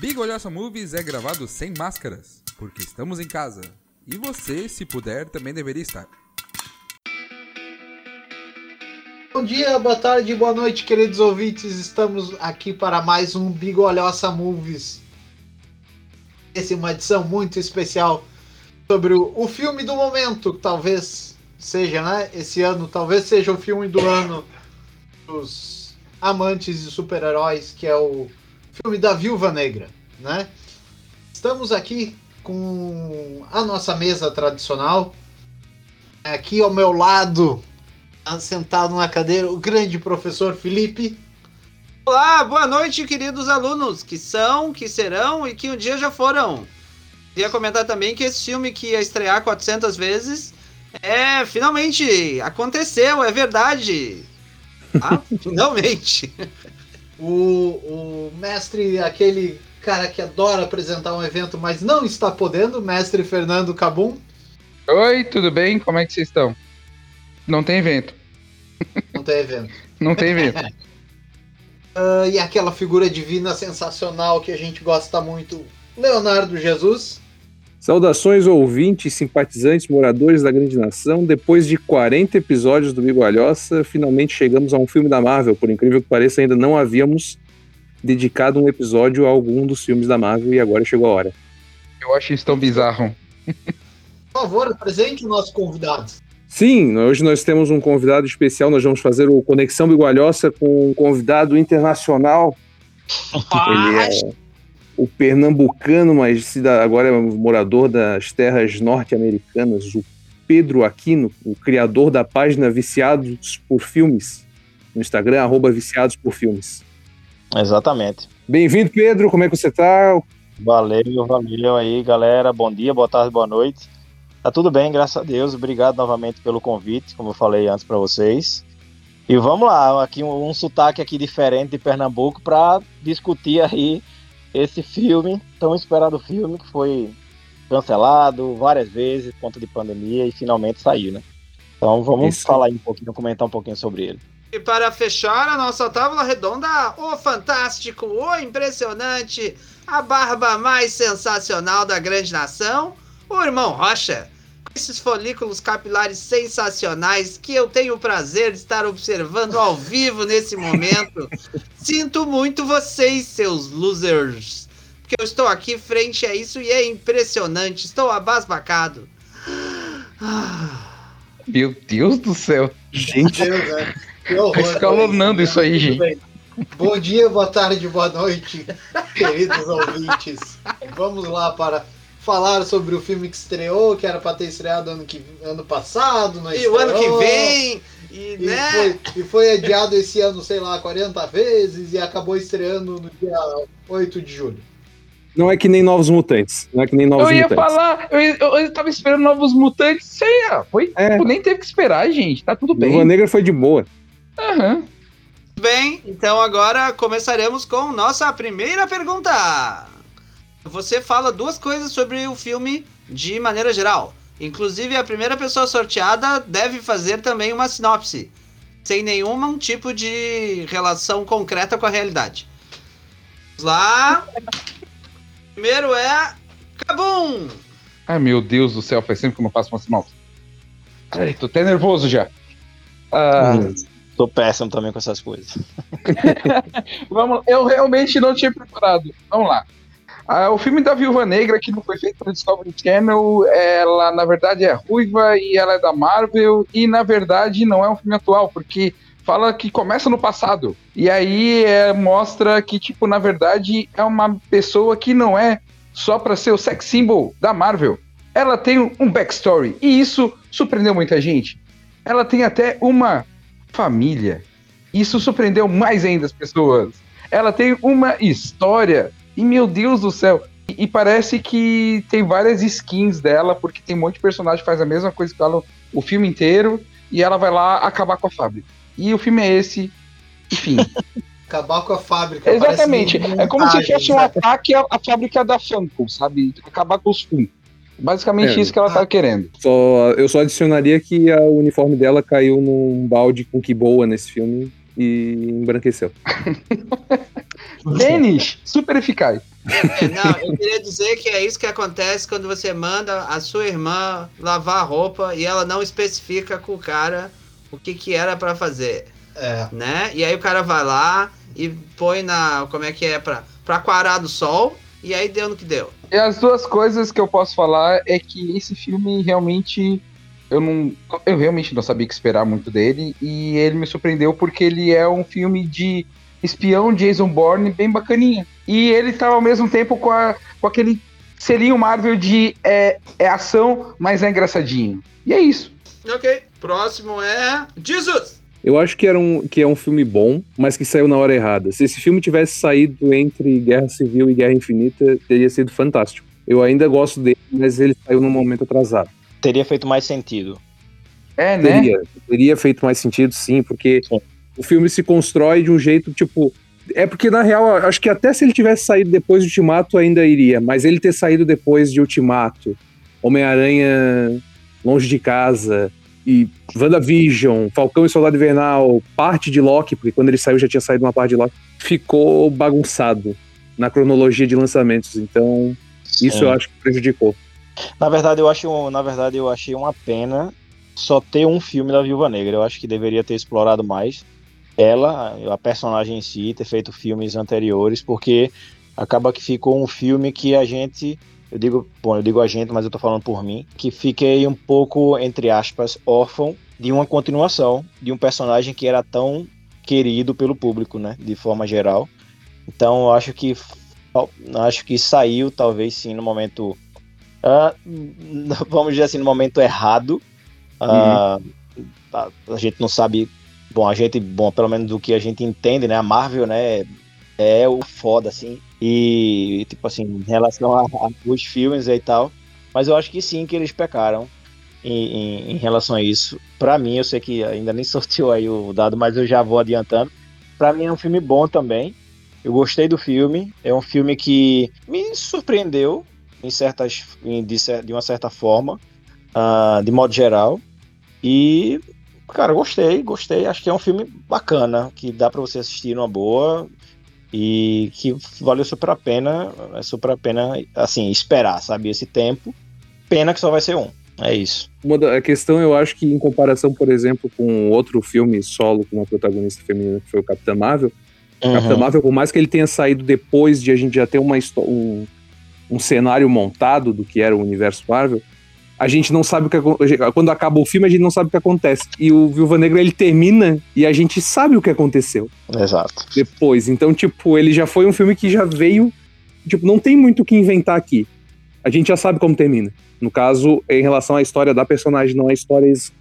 Big Olhaça Movies é gravado sem máscaras, porque estamos em casa. E você, se puder, também deveria estar. Bom dia, boa tarde, boa noite, queridos ouvintes. Estamos aqui para mais um Big Olhosa Movies. Essa é uma edição muito especial sobre o, o filme do momento, talvez seja, né? Esse ano, talvez seja o filme do ano dos amantes de super-heróis, que é o filme da Viúva Negra, né? Estamos aqui com a nossa mesa tradicional. Aqui ao meu lado, sentado na cadeira, o grande professor Felipe. Olá, boa noite, queridos alunos, que são, que serão e que um dia já foram. Queria comentar também que esse filme que ia estrear 400 vezes é finalmente aconteceu, é verdade. Ah, finalmente. O, o mestre, aquele cara que adora apresentar um evento, mas não está podendo, mestre Fernando Cabum. Oi, tudo bem? Como é que vocês estão? Não tem evento. Não tem evento. Não tem evento. uh, e aquela figura divina sensacional que a gente gosta muito, Leonardo Jesus. Saudações ouvintes, simpatizantes, moradores da grande nação. Depois de 40 episódios do Bigolhosa, finalmente chegamos a um filme da Marvel. Por incrível que pareça, ainda não havíamos dedicado um episódio a algum dos filmes da Marvel e agora chegou a hora. Eu acho isso tão bizarro. Por favor, apresente o nosso convidado. Sim, hoje nós temos um convidado especial. Nós vamos fazer o Conexão Bigualhoça com um convidado internacional. Ele é o pernambucano, mas agora é morador das terras norte-americanas, o Pedro Aquino, o criador da página Viciados por Filmes, no Instagram, arroba Viciados por Filmes. Exatamente. Bem-vindo, Pedro, como é que você tá? Valeu, valeu aí, galera. Bom dia, boa tarde, boa noite. Tá tudo bem, graças a Deus. Obrigado novamente pelo convite, como eu falei antes para vocês. E vamos lá, aqui um, um sotaque aqui diferente de Pernambuco para discutir aí esse filme, tão esperado filme, que foi cancelado várias vezes por conta de pandemia e finalmente saiu, né? Então vamos Isso. falar um pouquinho, comentar um pouquinho sobre ele. E para fechar a nossa tábua redonda, o fantástico, o impressionante, a barba mais sensacional da grande nação, o irmão Rocha esses folículos capilares sensacionais que eu tenho o prazer de estar observando ao vivo nesse momento. Sinto muito vocês, seus losers. Porque eu estou aqui frente a isso e é impressionante. Estou abasbacado. Meu Deus do céu. Gente, é. Tá escalonando isso aí, gente. Bom dia, boa tarde, boa noite, queridos ouvintes. Vamos lá para falaram sobre o filme que estreou, que era para ter estreado ano, que, ano passado, E o ano que vem, e, e, né? foi, e foi adiado esse ano, sei lá, 40 vezes e acabou estreando no dia 8 de julho. Não é que nem Novos Mutantes. Não é que nem Novos eu ia Mutantes. falar, eu, eu, eu tava esperando Novos Mutantes, sei lá, foi, é. nem teve que esperar, gente, tá tudo bem. Nova Negra foi de boa. Aham. Uhum. Bem, então agora começaremos com nossa primeira pergunta. Você fala duas coisas sobre o filme de maneira geral. Inclusive, a primeira pessoa sorteada deve fazer também uma sinopse, sem nenhum tipo de relação concreta com a realidade. Vamos lá. Primeiro é. Cabum! Ai meu Deus do céu, faz sempre que eu não faço uma sinopse. Ai, tô até nervoso já. Ah, tô péssimo também com essas coisas. Vamos, eu realmente não tinha preparado. Vamos lá. Ah, o filme da Viúva Negra, que não foi feito pelo Discovery Channel, ela na verdade é ruiva e ela é da Marvel, e na verdade não é um filme atual, porque fala que começa no passado. E aí é, mostra que, tipo, na verdade é uma pessoa que não é só para ser o sex symbol da Marvel. Ela tem um backstory, e isso surpreendeu muita gente. Ela tem até uma família. Isso surpreendeu mais ainda as pessoas. Ela tem uma história e meu Deus do céu. E, e, parece que tem várias skins dela, porque tem um monte de personagem que faz a mesma coisa que ela o filme inteiro, e ela vai lá acabar com a fábrica. E o filme é esse, enfim. acabar com a fábrica. Exatamente. É como se fosse um ataque à, à, fábrica da Funko, sabe? Acabar com os Funko. Basicamente é, isso que ela tá querendo. Só, eu só adicionaria que o uniforme dela caiu num balde com que boa nesse filme. E embranqueceu. Tênis, super eficaz. É, não, eu queria dizer que é isso que acontece quando você manda a sua irmã lavar a roupa e ela não especifica com o cara o que, que era pra fazer, É. né? E aí o cara vai lá e põe na. Como é que é? Pra, pra aquarar do sol, e aí deu no que deu. E as duas coisas que eu posso falar é que esse filme realmente eu não eu realmente não sabia o que esperar muito dele e ele me surpreendeu porque ele é um filme de espião Jason Bourne bem bacaninha. E ele tá ao mesmo tempo com, a, com aquele selinho Marvel de é, é ação, mas é engraçadinho. E é isso. Ok, próximo é. Jesus! Eu acho que, era um, que é um filme bom, mas que saiu na hora errada. Se esse filme tivesse saído entre Guerra Civil e Guerra Infinita, teria sido fantástico. Eu ainda gosto dele, mas ele saiu num momento atrasado. Teria feito mais sentido. É, né? Teria, teria feito mais sentido, sim, porque Sim. o filme se constrói de um jeito, tipo. É porque, na real, acho que até se ele tivesse saído depois de Ultimato, ainda iria. Mas ele ter saído depois de Ultimato, Homem-Aranha Longe de Casa, e WandaVision, Falcão e Soldado Invernal, parte de Loki, porque quando ele saiu já tinha saído uma parte de Loki, ficou bagunçado na cronologia de lançamentos. Então, isso Sim. eu acho que prejudicou. Na verdade, eu acho, na verdade, eu achei uma pena só ter um filme da Viúva Negra. Eu acho que deveria ter explorado mais ela, a personagem em si, ter feito filmes anteriores, porque acaba que ficou um filme que a gente, eu digo, bom, eu digo a gente, mas eu tô falando por mim, que fiquei um pouco entre aspas órfão de uma continuação de um personagem que era tão querido pelo público, né, de forma geral. Então, eu acho que acho que saiu talvez sim no momento ah, vamos dizer assim, no momento errado. Ah, a, a gente não sabe. Bom, a gente, bom, pelo menos do que a gente entende, né? A Marvel, né? É o foda, assim. E, tipo assim, em relação a, a os filmes e tal. Mas eu acho que sim, que eles pecaram em, em, em relação a isso. Pra mim, eu sei que ainda nem sorteou aí o dado, mas eu já vou adiantando. Pra mim é um filme bom também. Eu gostei do filme. É um filme que me surpreendeu em certas, em, de, de uma certa forma, ah, de modo geral. E, cara, gostei, gostei. Acho que é um filme bacana, que dá pra você assistir numa boa e que valeu super a pena, é super a pena, assim, esperar, sabe, esse tempo. Pena que só vai ser um. É isso. Uma da, a questão, eu acho que em comparação, por exemplo, com outro filme solo com uma protagonista feminina que foi o Capitão Marvel, Uhum. Capitão Marvel, por mais que ele tenha saído depois de a gente já ter uma um, um cenário montado do que era o universo Marvel, a gente não sabe o que quando acaba o filme a gente não sabe o que acontece. E o Viúva Negra ele termina e a gente sabe o que aconteceu Exato. depois. Então, tipo, ele já foi um filme que já veio, tipo, não tem muito o que inventar aqui. A gente já sabe como termina. No caso, em relação à história da personagem, não a história es-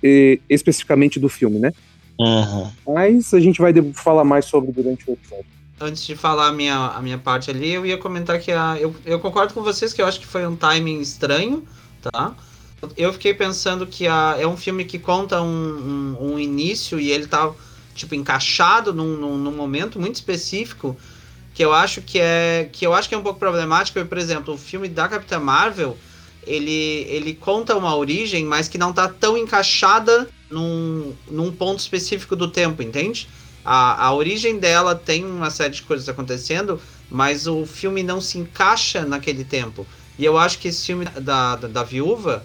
especificamente do filme, né? Uhum. Mas a gente vai falar mais sobre durante o episódio. Antes de falar a minha, a minha parte ali, eu ia comentar que a, eu, eu concordo com vocês que eu acho que foi um timing estranho, tá? Eu fiquei pensando que a, é um filme que conta um, um, um início e ele tá, tipo, encaixado num, num, num momento muito específico que eu acho que é que eu acho que é um pouco problemático. Por exemplo, o filme da Capitã Marvel, ele, ele conta uma origem, mas que não tá tão encaixada num, num ponto específico do tempo, entende? A, a origem dela tem uma série de coisas acontecendo, mas o filme não se encaixa naquele tempo. E eu acho que esse filme da, da, da viúva,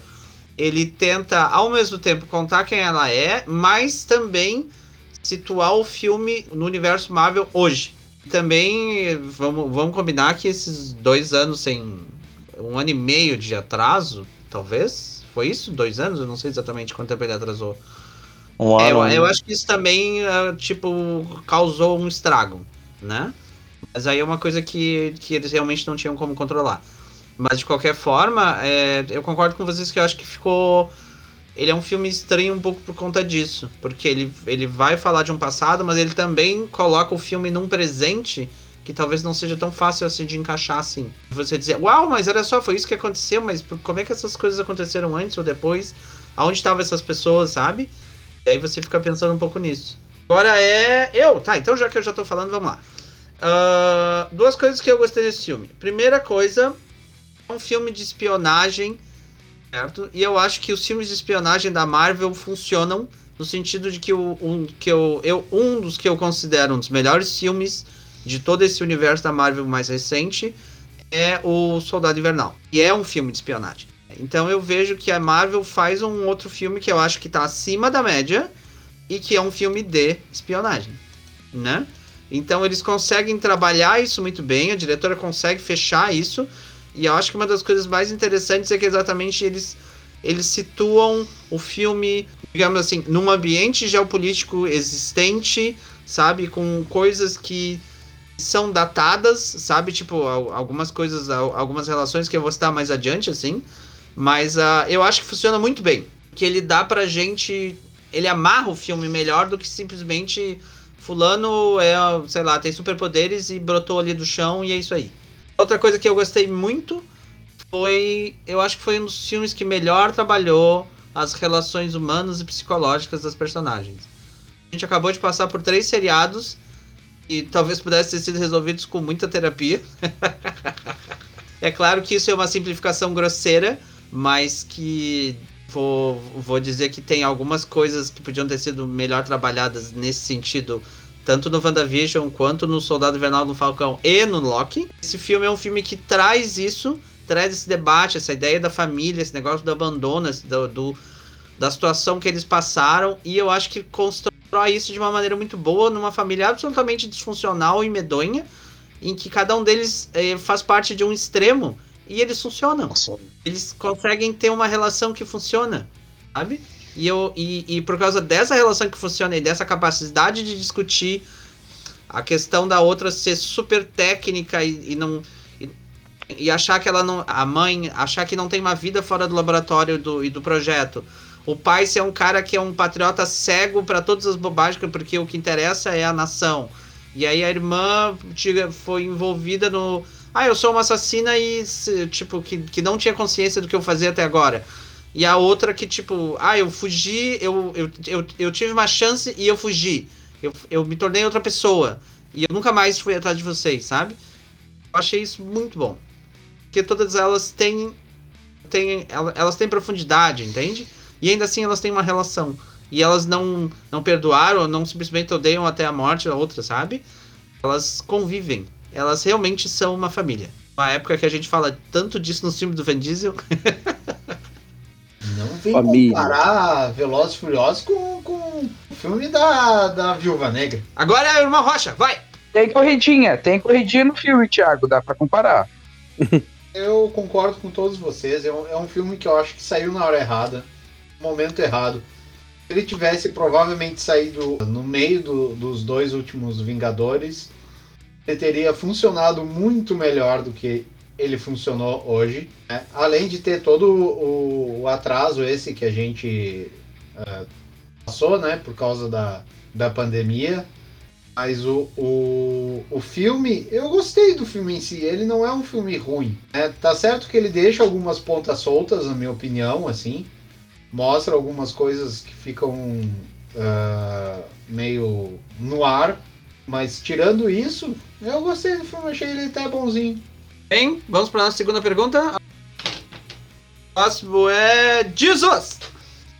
ele tenta, ao mesmo tempo, contar quem ela é, mas também situar o filme no universo Marvel hoje. Também vamos, vamos combinar que esses dois anos sem. um ano e meio de atraso, talvez? Foi isso? Dois anos? Eu não sei exatamente quanto tempo ele atrasou. Um É, eu, eu acho que isso também, ah, tipo, causou um estrago, né? Mas aí é uma coisa que, que eles realmente não tinham como controlar. Mas de qualquer forma, é, eu concordo com vocês que eu acho que ficou. Ele é um filme estranho um pouco por conta disso. Porque ele, ele vai falar de um passado, mas ele também coloca o filme num presente que talvez não seja tão fácil assim de encaixar assim. Você dizer, uau, mas olha só, foi isso que aconteceu, mas como é que essas coisas aconteceram antes ou depois? Aonde estavam essas pessoas, sabe? E aí você fica pensando um pouco nisso. Agora é eu. Tá, então já que eu já tô falando, vamos lá. Ah, duas coisas que eu gostei desse filme. Primeira coisa, é um filme de espionagem, certo? E eu acho que os filmes de espionagem da Marvel funcionam no sentido de que, o, um, que eu, eu, um dos que eu considero um dos melhores filmes de todo esse universo da Marvel mais recente é o Soldado Invernal. E é um filme de espionagem. Então eu vejo que a Marvel faz um outro filme que eu acho que está acima da média e que é um filme de espionagem, né? Então eles conseguem trabalhar isso muito bem, a diretora consegue fechar isso, e eu acho que uma das coisas mais interessantes é que exatamente eles eles situam o filme, digamos assim, num ambiente geopolítico existente, sabe, com coisas que são datadas, sabe, tipo, algumas coisas, algumas relações que eu vou citar mais adiante, assim, mas uh, eu acho que funciona muito bem, que ele dá pra gente, ele amarra o filme melhor do que simplesmente fulano é, sei lá, tem superpoderes e brotou ali do chão e é isso aí. Outra coisa que eu gostei muito foi, eu acho que foi um dos filmes que melhor trabalhou as relações humanas e psicológicas das personagens. A gente acabou de passar por três seriados e talvez pudessem ter sido resolvidos com muita terapia. é claro que isso é uma simplificação grosseira, mas que vou, vou dizer que tem algumas coisas que podiam ter sido melhor trabalhadas nesse sentido, tanto no WandaVision quanto no Soldado Invernal no Falcão e no Loki. Esse filme é um filme que traz isso, traz esse debate, essa ideia da família, esse negócio do abandono, do, do da situação que eles passaram, e eu acho que constrói isso de uma maneira muito boa numa família absolutamente disfuncional e medonha, em que cada um deles eh, faz parte de um extremo e eles funcionam. Eles conseguem ter uma relação que funciona, sabe? E, eu, e, e por causa dessa relação que funciona e dessa capacidade de discutir a questão da outra ser super técnica e, e não. E, e, achar que ela não. A mãe achar que não tem uma vida fora do laboratório do, e do projeto. O pai ser um cara que é um patriota cego para todas as bobagens, porque o que interessa é a nação. E aí a irmã foi envolvida no, ah, eu sou uma assassina e, tipo, que, que não tinha consciência do que eu fazia até agora. E a outra que, tipo, ah, eu fugi, eu, eu, eu, eu tive uma chance e eu fugi. Eu, eu me tornei outra pessoa. E eu nunca mais fui atrás de vocês, sabe? Eu achei isso muito bom. Porque todas elas têm. têm elas têm profundidade, entende? E ainda assim elas têm uma relação. E elas não, não perdoaram, não simplesmente odeiam até a morte a outra, sabe? Elas convivem elas realmente são uma família. Uma época que a gente fala tanto disso nos filmes do Van Diesel. Não vem família. comparar Velozes e Furiosos com, com o filme da, da Viúva Negra. Agora é a Irmã Rocha, vai! Tem corridinha, tem corridinha no filme, Thiago, dá pra comparar. eu concordo com todos vocês, é um, é um filme que eu acho que saiu na hora errada, no momento errado. Se ele tivesse provavelmente saído no meio do, dos dois últimos Vingadores, teria funcionado muito melhor do que ele funcionou hoje. Né? Além de ter todo o, o, atraso esse que a gente uh, passou, né, por causa da, da pandemia. Mas o, o, o filme, eu gostei do filme em si, ele não é um filme ruim. Né? Tá certo que ele deixa algumas pontas soltas, na minha opinião, assim. Mostra algumas coisas que ficam uh, meio no ar, mas tirando isso, eu gostei do filme, achei ele até bonzinho. Bem, vamos para a nossa segunda pergunta. O próximo é Jesus!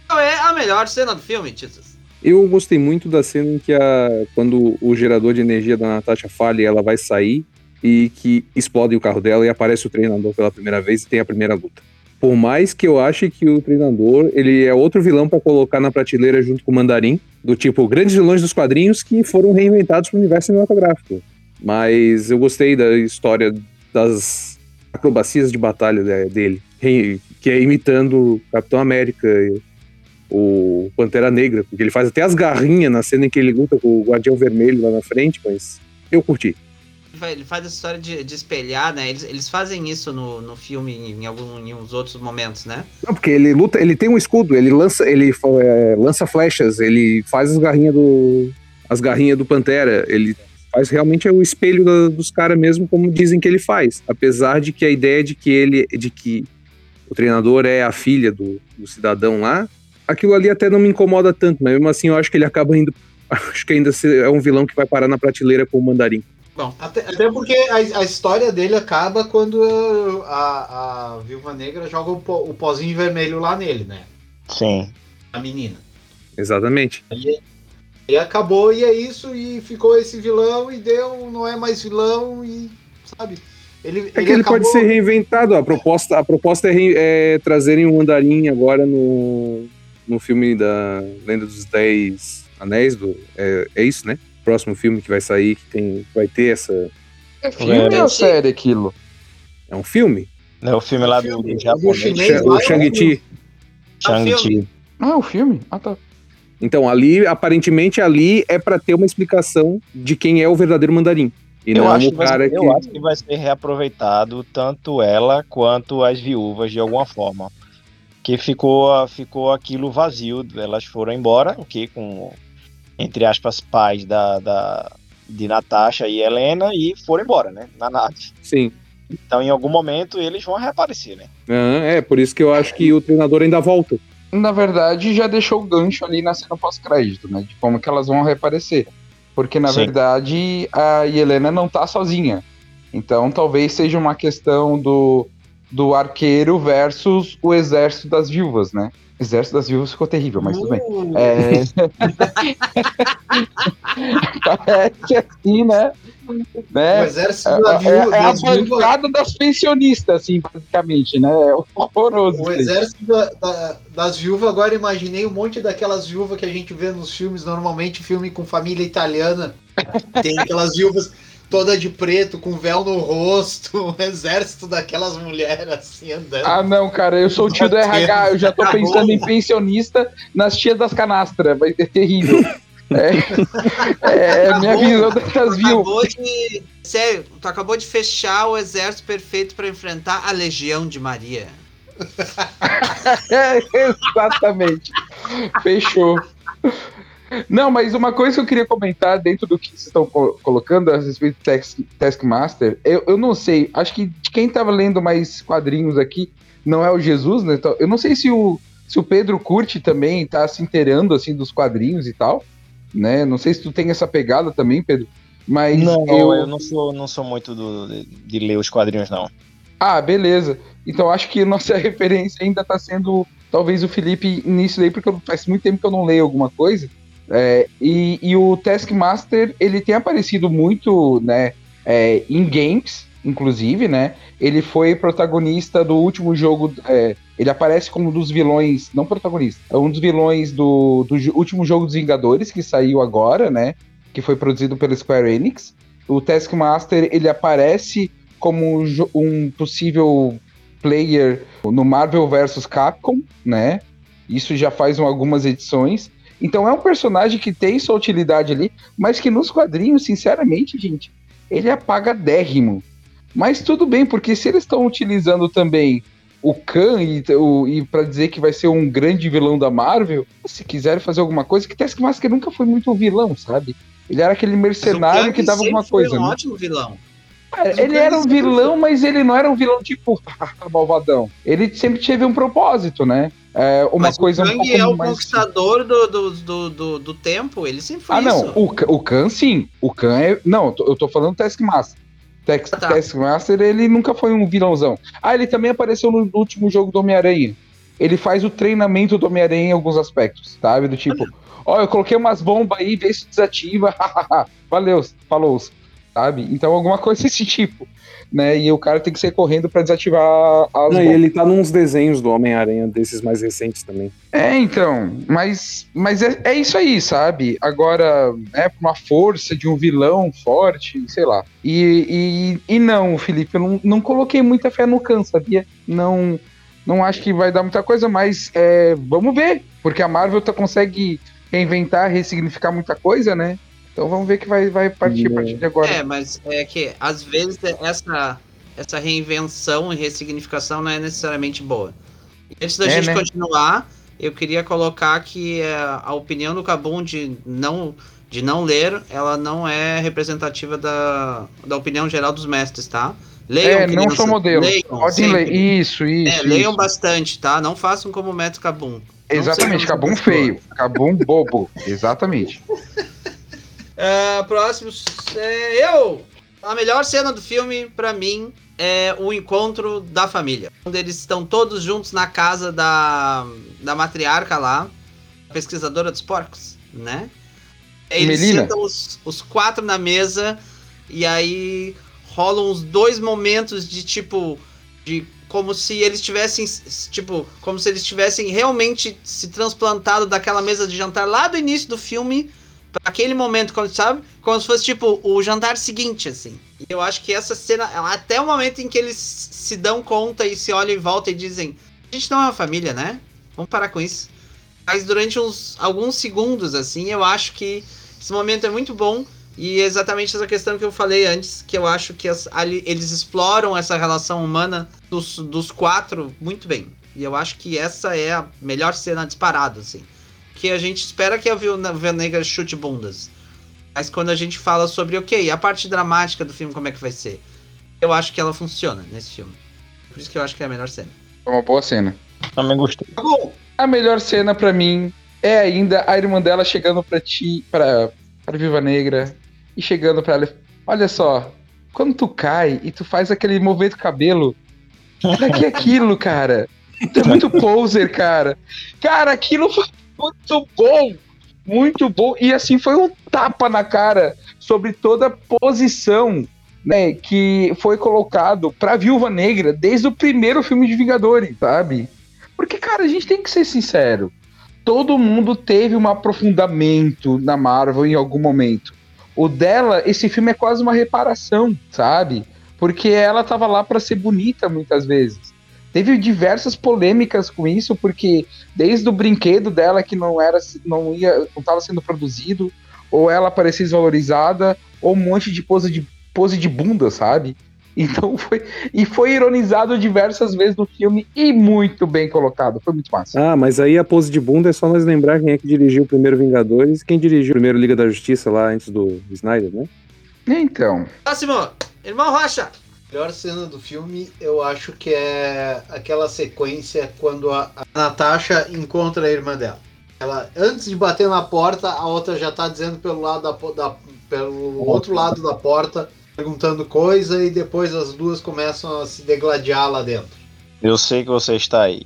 Qual é a melhor cena do filme, Jesus? Eu gostei muito da cena em que a, quando o gerador de energia da Natasha falha e ela vai sair e que explode o carro dela e aparece o treinador pela primeira vez e tem a primeira luta. Por mais que eu ache que o treinador ele é outro vilão para colocar na prateleira junto com o Mandarim, do tipo grandes vilões dos quadrinhos que foram reinventados para o universo cinematográfico. Mas eu gostei da história das acrobacias de batalha dele, que é imitando o Capitão América, o Pantera Negra, porque ele faz até as garrinhas na cena em que ele luta com o Guardião Vermelho lá na frente, mas eu curti ele faz essa história de, de espelhar, né? Eles, eles fazem isso no, no filme em, alguns outros momentos, né? Não, porque ele luta, ele tem um escudo, ele lança, ele é, lança flechas, ele faz as garrinhas do. as garrinhas do Pantera, ele faz realmente é o espelho da, dos caras mesmo, como dizem que ele faz. Apesar de que a ideia de que ele. de que o treinador é a filha do, do cidadão lá, aquilo ali até não me incomoda tanto, mas mesmo assim eu acho que ele acaba indo. Acho que ainda é um vilão que vai parar na prateleira com o mandarim. Bom, até, até porque a, a, história dele acaba quando a, a Viúva Negra joga o, o pozinho vermelho lá nele, né? Sim. A menina. Exatamente. E acabou, e é isso, e ficou esse vilão, e deu, não é mais vilão, e sabe? Ele, É que ele pode ser reinventado. A proposta, a proposta é, re- é trazerem um andarim agora no, no filme da Lenda dos Dez Anéis. Do, é, é isso, né? Próximo filme que vai sair, que tem, vai ter essa. É filme ou série aquilo? É um filme? É o filme lá do, do Do japonês. chinês O é Shang-Chi. Shang-Chi. Ah, é um filme? Ah, tá. Então, ali, aparentemente, ali é pra ter uma explicação de quem é o verdadeiro mandarim. E Eu não acho, o que cara eu que. acho que vai ser reaproveitado tanto ela quanto as viúvas de alguma forma. Que ficou, ficou aquilo vazio. Elas foram embora, ok, com, entre aspas, pais da, da, de Natasha e Helena e foram embora, né? Na nave. Sim. Então, em algum momento, eles vão reaparecer, né? Ah, é, por isso que eu acho que o treinador ainda volta. Na verdade, já deixou o gancho ali na cena pós-crédito, né? De como que elas vão reaparecer. Porque, na Sim. verdade, a Helena não tá sozinha. Então, talvez seja uma questão do, do arqueiro versus o exército das viúvas, né? Exército das viúvas ficou terrível, mas tudo bem. Uh, É... Parece assim, né? O né? exército É, da é- viúva, é a das viúvas- bancada das pensionistas, assim, basicamente, né? É horroroso. O exército da- da- das viúvas, agora imaginei um monte daquelas viúvas que a gente vê nos filmes, normalmente filme com família italiana. Tem aquelas viúvas toda de preto, com véu no rosto, um exército daquelas mulheres assim andando. Ah, não, cara, eu sou o tio do RH, eu já tô pensando em pensionista nas tias das canastras, vai ser terrível. É, é minha Acabou. visão dessas viúvas. Acabou de. Sério, tu acabou de fechar o exército perfeito pra enfrentar a Legião de Maria. É, exatamente. Fechou. Não, mas uma coisa que eu queria comentar dentro do que vocês estão co- colocando a respeito do Task, Taskmaster, eu, eu não sei, acho que de quem tava lendo mais quadrinhos aqui não é o Jesus, né? Então, eu não sei se o, se o Pedro curte também, tá se inteirando assim dos quadrinhos e tal, né? Não sei se tu tem essa pegada também, Pedro. Mas Não, eu, eu, não sou, não sou muito do- de, ler os quadrinhos, não. Ah, beleza. Então acho que nossa referência ainda tá sendo talvez o Felipe nisso daí, porque faz muito tempo que eu não leio alguma coisa. É, e, e o Taskmaster, ele tem aparecido muito, né, é, em games, inclusive, né? Ele foi protagonista do último jogo. é, ele aparece como um dos vilões, não protagonista, é um dos vilões do, do último jogo dos Vingadores, que saiu agora, né? Que foi produzido pela Square Enix. O Taskmaster, ele aparece como um um possível player no Marvel vs Capcom, né? Isso já faz um- algumas edições. Então é um personagem que tem sua utilidade ali, mas que nos quadrinhos, sinceramente, gente, ele é apagadérrimo. Mas tudo bem, porque se eles estão utilizando também o Khan e, o, e para dizer que vai ser um grande vilão da Marvel, se quiserem fazer alguma coisa, que Taskmaster nunca foi muito um vilão, sabe? Ele era aquele mercenário que dava alguma coisa. Foi um né? ótimo vilão. Cara, o ele era um vilão, mas ele não era um vilão tipo malvadão. Ele sempre teve um propósito, né? É, uma Mas coisa o um Kang pouco é o mais. conquistador do, do, do, do, do tempo, ele sempre foi Ah, não. isso. O, o Khan, sim. O Khan é. Não, eu tô, falando do Taskmaster. Task, Ah, tá. Taskmaster, ele nunca foi um vilãozão. Ah, ele também apareceu no último jogo do Homem-Aranha. Ele faz o treinamento do Homem-Aranha em alguns aspectos, sabe? Do tipo, ó, eu coloquei umas bombas aí, vê se desativa. Valeu, falou. Sabe? Então, alguma coisa desse tipo. Né? E o cara tem que sair correndo pra desativar as Não, e ele tá nos desenhos do Homem-Aranha, desses mais recentes também. É, então, mas, mas é, é isso aí, sabe? Agora, é uma força de um vilão forte, sei lá. E, e, e não, Felipe, eu não, não coloquei muita fé no Khan, sabia? Não, não acho que vai dar muita coisa, mas é, vamos ver, porque a Marvel tá, consegue reinventar, ressignificar muita coisa, né? Então vamos ver que vai, vai partir a partir de agora. É, mas é que às vezes essa, essa reinvenção e ressignificação não é necessariamente boa. E Antes da É, gente né? continuar, eu queria colocar que é, a opinião do Cabum de não, de não ler, ela não é representativa da, da opinião geral dos mestres, tá? Leiam, é, não sou modelo. leiam Podem ler. Isso, isso. É, leiam isso. bastante, tá? Não façam como o mestre Cabum. Exatamente, Cabum feio, Cabum bobo. Exatamente. É, próximo, é, eu. A melhor cena do filme, pra mim, é o encontro da família. Onde eles estão todos juntos na casa da, da matriarca lá. pesquisadora dos porcos, né? Eles Melina. sentam os, os quatro na mesa e aí rolam uns dois momentos de tipo. De como se eles tivessem. Tipo, como se eles tivessem realmente se transplantado daquela mesa de jantar lá do início do filme aquele momento, quando, sabe? Como se fosse tipo o jantar seguinte, assim. E eu acho que essa cena, até o momento em que eles se dão conta e se olham em volta e dizem: A gente não é uma família, né? Vamos parar com isso. Mas durante uns alguns segundos, assim, eu acho que esse momento é muito bom. E é exatamente essa questão que eu falei antes, que eu acho que as- ali, eles exploram essa relação humana dos, dos quatro muito bem. E eu acho que essa é a melhor cena disparada, assim. Que a gente espera que a Viúva Negra chute bundas. Mas quando a gente fala sobre, ok, a parte dramática do filme, como é que vai ser? Eu acho que ela funciona nesse filme. Por isso que eu acho que é a melhor cena. É uma boa cena. Também gostei. Tá bom. A melhor cena pra mim é ainda a irmã dela chegando pra ti, pra, pra Viva Negra, e chegando pra ela. Olha só, quando tu cai e tu faz aquele movimento cabelo, daqui é aquilo, cara. Tu é muito poser, cara. Cara, aquilo foi muito bom. Muito bom. E assim, foi um tapa na cara sobre toda a posição né, que foi colocado pra Viúva Negra desde o primeiro filme de Vingadores, sabe? Porque, cara, a gente tem que ser sincero. Todo mundo teve um aprofundamento na Marvel em algum momento. O dela, esse filme é quase uma reparação, sabe? Porque ela tava lá pra ser bonita muitas vezes. Teve diversas polêmicas com isso, porque desde o brinquedo dela que não era, não ia, não estava sendo produzido, ou ela parecia desvalorizada, ou um monte de pose de pose de bunda, sabe? Então foi e foi ironizado diversas vezes no filme e muito bem colocado, foi muito massa. Ah, mas aí a pose de bunda é só nós lembrar quem é que dirigiu o primeiro Vingadores e quem dirigiu o primeiro Liga da Justiça lá antes do Snyder, né? Então, Próximo, irmão Rocha. Melhor cena do filme, eu acho que é aquela sequência quando a, a Natasha encontra a irmã dela. Ela, antes de bater na porta, a outra já tá dizendo pelo lado da, da- pelo outro lado da porta, perguntando coisa e depois as duas começam a se degladiar lá dentro. Eu sei que você está aí.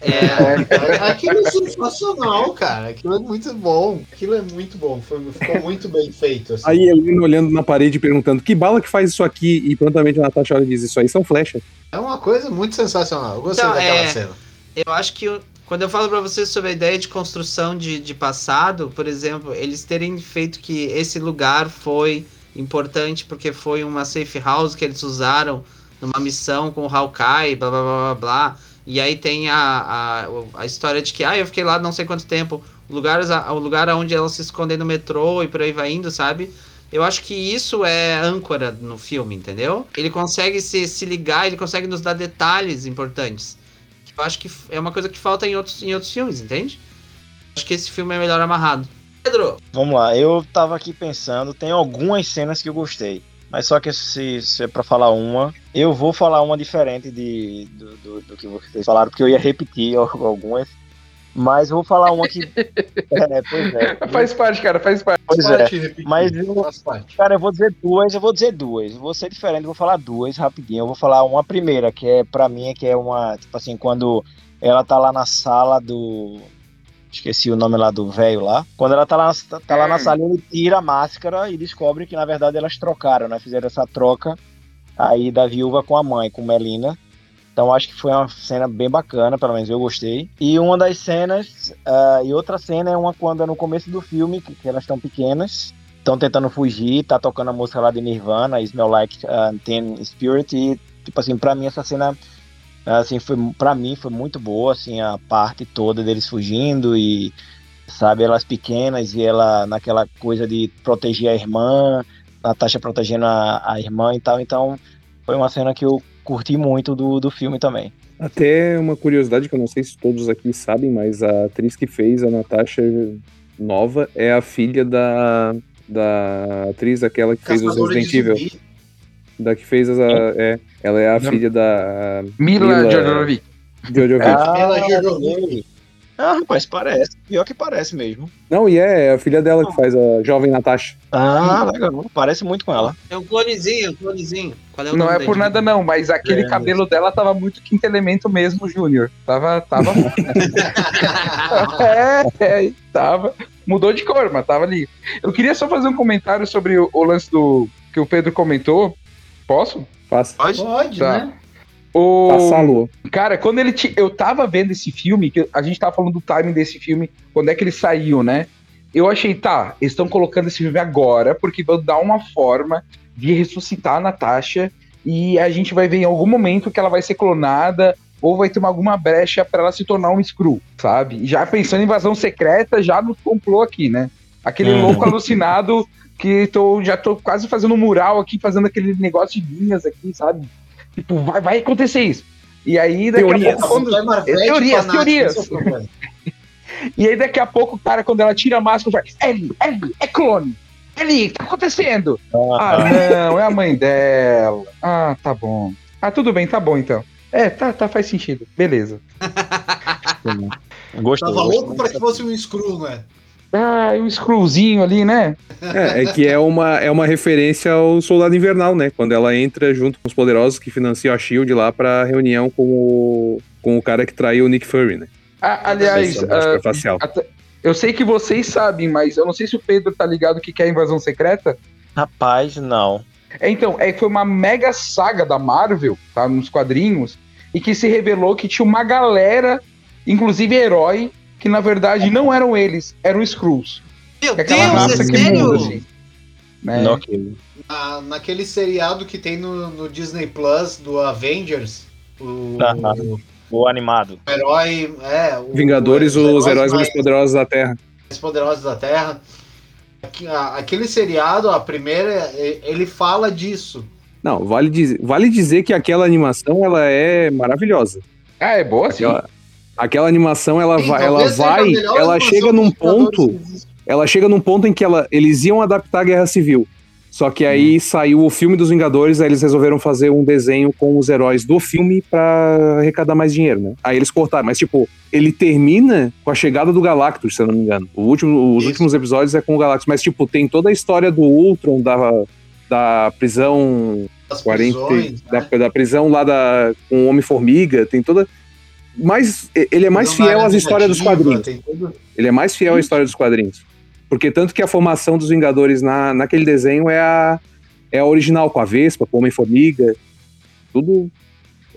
É, aquilo é sensacional, cara. Aquilo é muito bom. Aquilo é muito bom. Foi, ficou muito bem feito. assim. Aí Helena olhando na parede e perguntando que bala que faz isso aqui e prontamente a Natasha olha e diz isso aí são flechas. É uma coisa muito sensacional. Eu gostei Então, daquela é- cena. Eu acho que eu- quando eu falo pra vocês sobre a ideia de construção de, de passado, por exemplo, eles terem feito que esse lugar foi importante porque foi uma safe house que eles usaram numa missão com o Hawkeye, blá blá blá blá blá. E aí tem a, a, a história de que, ah, eu fiquei lá não sei quanto tempo, lugares, o lugar onde ela se escondem no metrô e por aí vai indo, sabe? Eu acho que isso é âncora no filme, entendeu? Ele consegue se, se ligar, ele consegue nos dar detalhes importantes. Eu acho que é uma coisa que falta em outros, em outros filmes, entende? Acho que esse filme é melhor amarrado. Pedro, Vamos lá, eu tava aqui pensando, tem algumas cenas que eu gostei. Mas só que se, se é pra falar uma, eu vou falar uma diferente de, do, do, do que vocês falaram, porque eu ia repetir al- algumas. Mas eu vou falar uma que. é, pois é. faz parte, cara, faz parte. Pois é. Pode repetir, Mas eu- faz parte. Cara, eu vou dizer duas, eu vou dizer duas. Vou ser diferente, vou falar duas rapidinho. Eu vou falar uma primeira, que é pra mim, que é uma, tipo assim, quando ela tá lá na sala do. Esqueci o nome lá do velho lá. Quando ela tá lá, tá lá na Hum. sala, ele tira a máscara e descobre que na verdade elas trocaram, né? Fizeram essa troca aí da viúva com a mãe, com Melina. Então acho que foi uma cena bem bacana, pelo menos eu gostei. E uma das cenas, ah, e outra cena é uma quando é no começo do filme, que, que elas estão pequenas, estão tentando fugir, tá tocando a música lá de Nirvana, Smell Like uh, Teen Spirit, e tipo assim, pra mim essa cena, assim, foi, pra mim foi muito boa, assim, a parte toda deles fugindo e, sabe, elas pequenas e ela naquela coisa de proteger a irmã, Natasha protegendo a, a irmã e tal, então foi uma cena que eu curti muito do, do filme também. Até uma curiosidade que eu não sei se todos aqui sabem, mas a atriz que fez a Natasha nova é a filha da, da atriz, aquela que fez os Resident Evil. Da que fez as. É, ela é a Não. filha da Mila Mila- Jovovich. Ah, Ela Jovovich. Ah, rapaz, parece. Pior que parece mesmo. Não, e é a filha dela que faz a jovem Natasha. Ah, legal. Parece muito com ela. É um clonezinho, é um clonezinho. Qual é o Não nome é por nada não, mas aquele É, cabelo dela tava muito quinto elemento mesmo, Júnior. Tava, tava. é, é, tava. Mudou de cor, mas tava ali. Eu queria só fazer um comentário sobre o, o lance do que o Pedro comentou. Posso? Passa, Pode? Pode, Tá. né? O... passa a lua. Cara, quando ele. Te... Eu tava vendo esse filme, que a gente tava falando do timing desse filme, quando é que ele saiu, né? Eu achei, tá, eles estão colocando esse filme agora, porque vão dar uma forma de ressuscitar a Natasha e a gente vai ver em algum momento que ela vai ser clonada ou vai ter uma, alguma brecha pra ela se tornar um Screw, sabe? Já pensando em invasão secreta, já nos complô aqui, né? Aquele Uhum. louco alucinado que tô, já tô quase fazendo um mural aqui, fazendo aquele negócio de linhas aqui, sabe? Tipo, vai, vai acontecer isso. E aí, daqui Teorias. a pouco, quando, Você é teorias, fanático, teorias. e aí daqui a pouco, cara, quando ela tira a máscara, faz, Ellie, Ellie, é clone. Ellie, o que tá acontecendo? Ah, não, é a mãe dela. Ah, tá bom. Ah, tudo bem, tá bom então. É, tá, tá, faz sentido. Beleza. Gostou. Tava gostou. louco pra que fosse um Screw, né? Ah, e um screwzinho ali, né? É, é que é uma, é uma referência ao Soldado Invernal, né? Quando ela entra junto com os poderosos que financiam a SHIELD lá pra reunião com o, com o cara que traiu o Nick Fury, né? Ah, aliás, facial. até- eu sei que vocês sabem, mas eu não sei se o Pedro tá ligado que quer invasão secreta. Rapaz, não. É, então, é que foi uma mega saga da Marvel, tá? Nos quadrinhos, e que se revelou que tinha uma galera, inclusive herói, que na verdade não eram eles, eram Skrulls. Meu é aquela Deus, é raça que sério? muda, assim. Né? Na, naquele seriado que tem no, no Disney Plus do Avengers, o, o O animado. herói. É, o- Vingadores, os heróis mais mais, poderosos da Terra. mais poderosos da Terra. Aquele seriado, a primeira, ele fala disso. Não, vale dizer, vale dizer que aquela animação ela é maravilhosa. Ah, é boa, sim. Aquela, aquela animação ela Sim, vai, ela vai, ela chega num ponto, ela chega num ponto em que ela, eles iam adaptar a Guerra Civil. Só que aí saiu o filme dos Vingadores, aí eles resolveram fazer um desenho com os heróis do filme pra arrecadar mais dinheiro, né? Aí eles cortaram, mas tipo, ele termina com a chegada do Galactus, se eu não me engano. O último, os Isso. últimos episódios é com o Galactus, mas tipo, tem toda a história do Ultron, da, da prisão As 40, prisões, da, né? da prisão lá da, com o Homem-Formiga, tem toda. Mas ele é mais fiel às histórias dos quadrinhos. Ele é mais fiel à história dos quadrinhos. Porque tanto que a formação dos Vingadores na, naquele desenho é a, é a original, com a Vespa, com o Homem-Formiga. Tudo.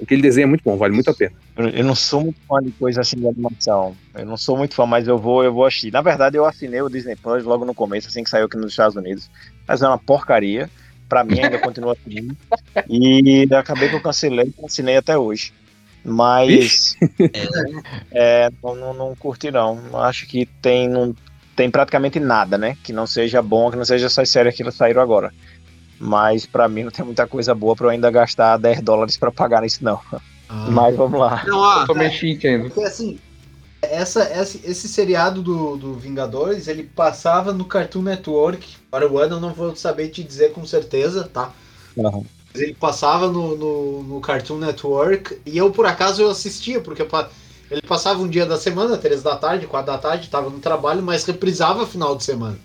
Aquele desenho é muito bom, vale muito a pena. Eu, não sou muito fã de coisa assim de animação. Eu não sou muito fã, mas eu vou, eu vou assistir. Na verdade, eu assinei o Disney Plus logo no começo, assim que saiu aqui nos Estados Unidos. Mas é uma porcaria. Pra mim, ainda continua assinando. E acabei que eu cancelei e assinei até hoje. Mas. é, não, não, não curti, não. Acho que tem, não, tem praticamente nada, né? Que não seja bom, que não seja essas séries que saíram agora. Mas pra mim não tem muita coisa boa pra eu ainda gastar 10 dólares pra pagar nisso, não. Ah. Mas vamos lá. Não, entendo. Porque assim, essa, esse, esse seriado do, do Vingadores, ele passava no Cartoon Network. Para o ano eu não vou saber te dizer com certeza, tá? Uhum. Ele passava no, no, no Cartoon Network e eu por acaso eu assistia, porque ele passava um dia da semana, três da tarde, quatro da tarde, tava no trabalho, mas reprisava final de semana.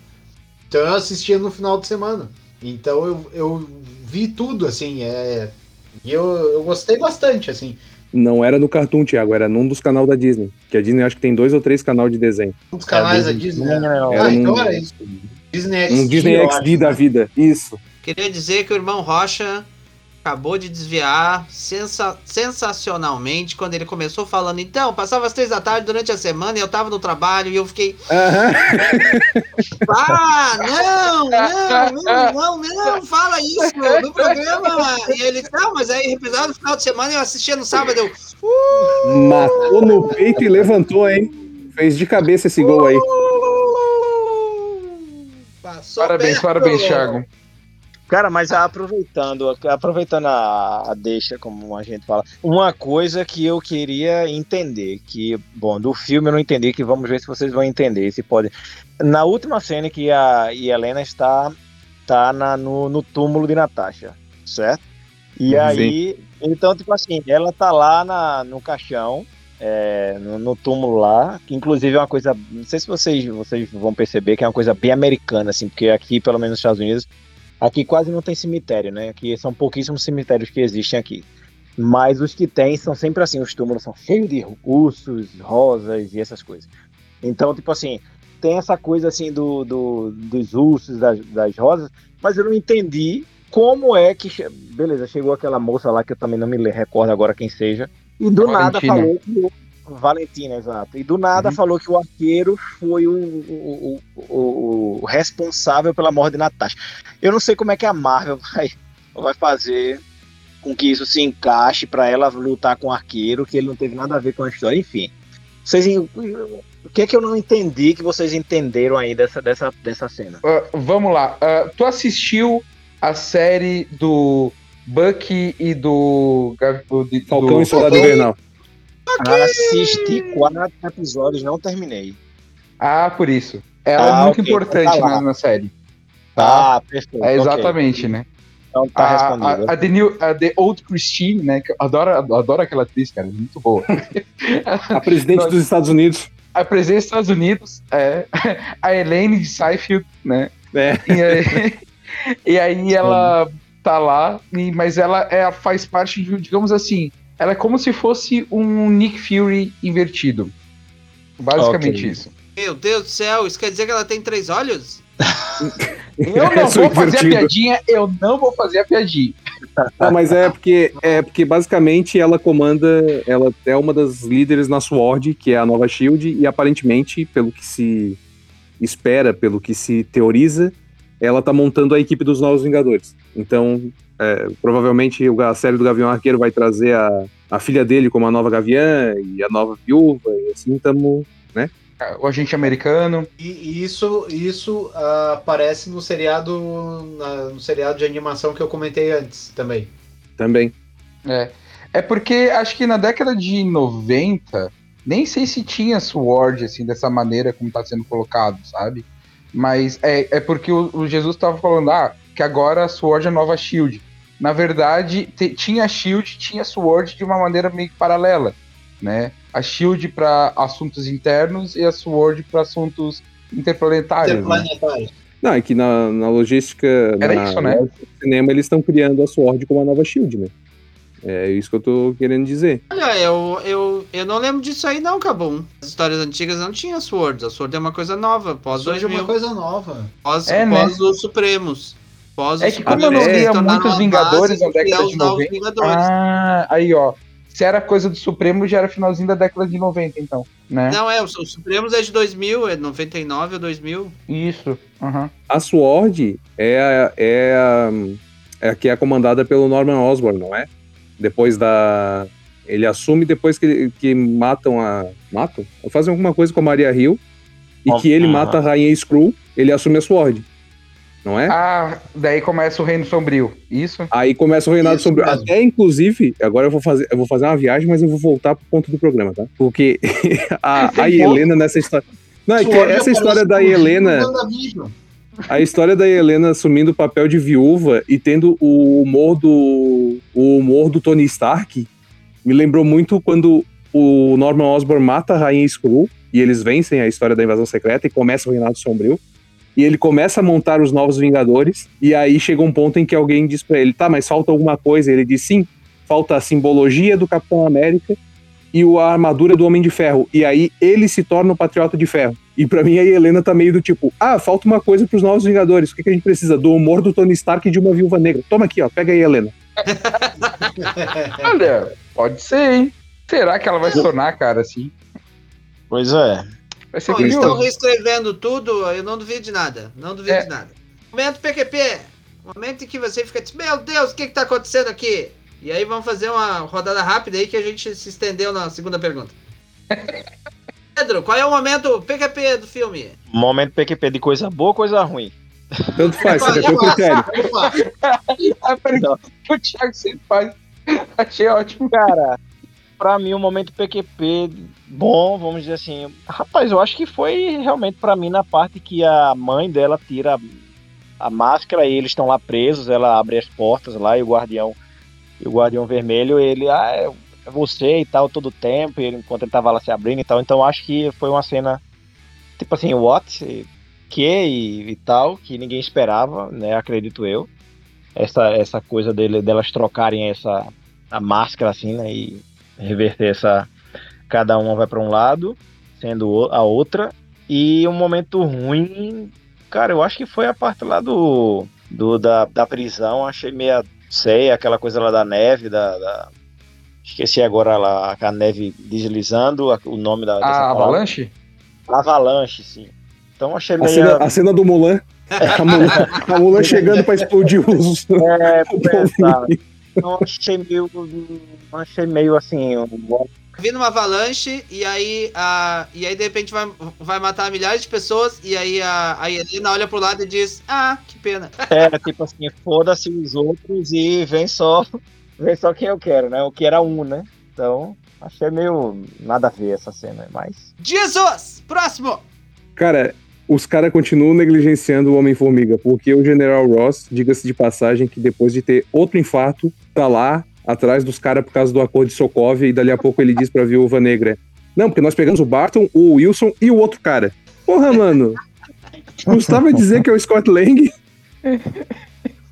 Então eu assistia no final de semana. Então eu, eu vi tudo, assim, é. E eu, eu gostei bastante, assim. Não era no Cartoon, Thiago, era num dos canais da Disney. Que a Disney acho que tem dois ou três canais de desenho. Um dos canais É, da Disney. né? Não, Era Ah, então era isso. Disney XD. Um Disney XD acho, da né? vida. Isso. queria dizer que o irmão Rocha acabou de desviar sensa- sensacionalmente quando ele começou falando. Então, passava às três da tarde durante a semana e eu tava no trabalho e eu fiquei. Aham. Ah, não, não, não, não, não, fala isso no programa. E ele, não, mas aí reprisava no final de semana eu assistia no sábado. Eu, Matou no peito e levantou, hein? Fez de cabeça esse gol aí. Passou Parabéns, perto. parabéns, Thiago. Cara, mas aproveitando, aproveitando a, a deixa, como a gente fala, uma coisa que eu queria entender, que, bom, do filme eu não entendi, que vamos ver se vocês vão entender, se pode. Na última cena que a Helena está, está na, no, no túmulo de Natasha, certo? E Sim. aí, então, tipo assim, ela tá lá na, no caixão, é, no, no túmulo lá, que inclusive é uma coisa, não sei se vocês, vocês vão perceber que é uma coisa bem americana, assim, porque aqui, pelo menos nos Estados Unidos, aqui quase não tem cemitério, né? Aqui são pouquíssimos cemitérios que existem aqui. Mas os que tem são sempre assim, os túmulos são cheios de ursos, rosas e essas coisas. Então, tipo assim, tem essa coisa assim do, do dos ursos, das, das rosas, mas eu não entendi como é que. che- Beleza, chegou aquela moça lá que eu também não me recordo agora quem seja. E do nada Valentina. falou que. Valentina, exato. E do nada Uhum. falou que o arqueiro foi o, o, o, o responsável pela morte de Natasha. Eu não sei como é que a Marvel vai, vai fazer com que isso se encaixe pra ela lutar com o arqueiro, que ele não teve nada a ver com a história, enfim. Vocês, o que é que eu não entendi que vocês entenderam aí dessa, dessa, dessa cena? Ah, vamos lá. Ah, tu assistiu a série do Bucky e do. Do, de- Falcão do- e Soldado Invernal. Assisti quatro episódios, não terminei. Ah, por isso. Ela Ah, é muito ok, importante então tá lá. na, na série. Tá? Ah, perfeito. É exatamente, né? Então tá a, respondido. a, a, The New- a The Old Christine, né? Que eu adoro, adoro aquela atriz, cara. Muito boa. A presidente Nós- dos Estados Unidos. a presença dos Estados Unidos, é, a Elaine de Seinfeld, né? É. E aí, e aí ela tá lá, e- mas ela é, faz parte de, digamos assim, ela é como se fosse um Nick Fury invertido. Basicamente Ok. isso. Meu Deus do céu, isso quer dizer que ela tem três olhos? Eu não vou fazer a piadinha, eu não vou fazer a piadinha. Não, mas é porque, é porque basicamente ela comanda, ela é uma das líderes na SWORD, que é a nova SHIELD, e aparentemente, pelo que se espera, pelo que se teoriza, ela tá montando a equipe dos Novos Vingadores. Então, é, provavelmente o- a série do Gavião Arqueiro vai trazer a, a filha dele como a nova Gaviã e a nova viúva, e assim estamos. O agente americano. E isso, isso ah, aparece no seriado, na- no seriado de animação que eu comentei antes também. Também. É. É porque acho que na década de 90, nem sei se tinha Sword, assim, dessa maneira como tá sendo colocado, sabe? Mas é, é porque o, o Jesus tava falando, ah, que agora a Sword é a nova Shield. Na verdade, tinha a Shield, tinha a Sword de uma maneira meio que paralela, né? A Shield para assuntos internos e a Sword para assuntos interplanetários. né? Interplanetário. Não, é que na, na logística. Era na, isso, né? no cinema eles estão criando a SWORD como a nova SHIELD, né? É isso que eu tô querendo dizer. Olha, eu, eu, eu não lembro disso aí não, Cabum. As histórias antigas não tinha Sword. A Sword é uma coisa nova, pós Surge 2000, uma coisa nova. pós, É, né? pós os Supremos. Pós É que como eu não tornaram muitos Vingadores na é década os de novos 90. Vingadores. Ah, aí ó. Se era coisa do Supremo, já era finalzinho da década de 90, então, né? Não, é, os os Supremos é de 2000, é 99 ou 2000. Isso. aham. A SWORD é a, é a, é a que é comandada pelo Norman Osborn, não é? Depois da. Ele assume depois que, que matam a. Matam? Fazem alguma coisa com a Maria Hill. E Aham. que ele mata a Rainha Skrull, ele assume a SWORD. Não é? Ah, daí começa o Reino Sombrio. Isso? Aí começa o reinado Isso sombrio. mesmo. Até, inclusive, agora eu vou fazer, eu vou fazer uma viagem, mas eu vou voltar pro ponto do programa, tá? Porque a, a Helena nessa história. Não, é que essa história da Helena. A história da Helena assumindo o papel de viúva e tendo o humor do o humor do Tony Stark me lembrou muito quando o Norman Osborn mata a Rainha Skrull e eles vencem a história da invasão secreta e começa o Reinado Sombrio. E ele começa a montar os novos Vingadores e aí chega um ponto em que alguém diz pra ele: "Tá, mas falta alguma coisa". E ele diz: "Sim, falta a simbologia do Capitão América e o- a armadura do Homem de Ferro". E aí ele se torna o Patriota de Ferro. E pra mim a Helena tá meio do tipo, ah, falta uma coisa pros novos Vingadores. O que, que a gente precisa? Do humor do Tony Stark e de uma viúva negra. Toma aqui, ó, pega aí, Helena. Olha, pode ser, hein? Será que ela vai se tornar, cara, assim? Pois é. Vai ser Bom, eles estão reescrevendo tudo, eu não duvido de nada. Não duvido É. de nada. Momento PQP. Momento em que você fica tipo, meu Deus, o que, que tá acontecendo aqui? E aí vamos fazer uma rodada rápida aí que a gente se estendeu na segunda pergunta. Pedro, qual é o momento PQP do filme? Momento PQP de coisa boa ou coisa ruim? Tanto faz, você Eu tem o faço, critério. Ah, que o Thiago sempre faz. Achei ótimo. Cara, pra mim o momento PQP bom, vamos dizer assim. Rapaz, eu acho que foi realmente pra mim na parte que a mãe dela tira a máscara e eles estão lá presos, ela abre as portas lá e o guardião e o guardião vermelho, ele ah, é- é você e tal, todo o tempo, e ele, enquanto ele tava lá se abrindo e tal. Então acho que foi uma cena, tipo assim, what? Que e, e tal, que ninguém esperava, né? Acredito eu. Essa, essa coisa dele, delas trocarem essa a máscara assim, né? E reverter essa. Cada uma vai para um lado, sendo a outra. E um momento ruim, cara, eu acho que foi a parte lá do, do da, da prisão. Achei meio, sei, aquela coisa lá da neve, da, da esqueci agora lá a neve deslizando, o nome da. A Avalanche? Avalanche, sim. Então achei A meio. cena, a cena do Mulan. A Mulan, a Mulan chegando pra explodir os. É, pensar. Então achei meio. Achei meio assim. um- Vindo uma avalanche e aí, a, e aí de repente vai, vai matar milhares de pessoas e aí a, a Helena olha pro lado e diz, ah, que pena. É, tipo assim, foda-se os outros e vem só. Vem só quem eu quero, né? O que era um, né? Então, achei meio nada a ver essa cena, mas. Jesus! Próximo! Cara, os caras continuam negligenciando o Homem-Formiga, porque o General Ross, diga-se de passagem, que depois de ter outro infarto, tá lá atrás dos caras por causa do acordo de Sokovia, e dali a pouco ele diz pra Viúva Negra: Não, porque nós pegamos o Barton, o Wilson e o outro cara. Porra, mano. Custava dizer que é o Scott Lang?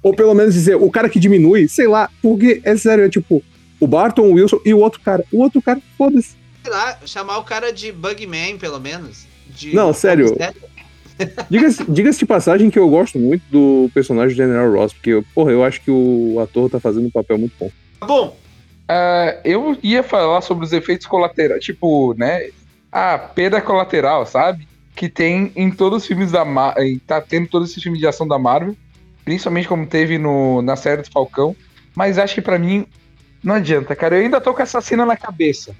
Ou pelo menos dizer, o cara que diminui, sei lá, porque é sério, é tipo, o Barton, o Wilson e o outro cara. O outro cara, foda-se. Sei lá, chamar o cara de Bugman, pelo menos. De Não, sério. Diga-se diga de passagem que eu gosto muito do personagem do General Ross, porque, porra, eu acho que o ator tá fazendo um papel muito bom. Tá bom, Ah, eu ia falar sobre os efeitos colaterais, tipo, né? A perda colateral, sabe? Que tem em todos os filmes da Marvel. Tá tendo todos esses filmes de ação da Marvel. Principalmente como teve no, na série do Falcão. Mas acho que pra mim não adianta, cara. Eu ainda tô com essa cena na cabeça.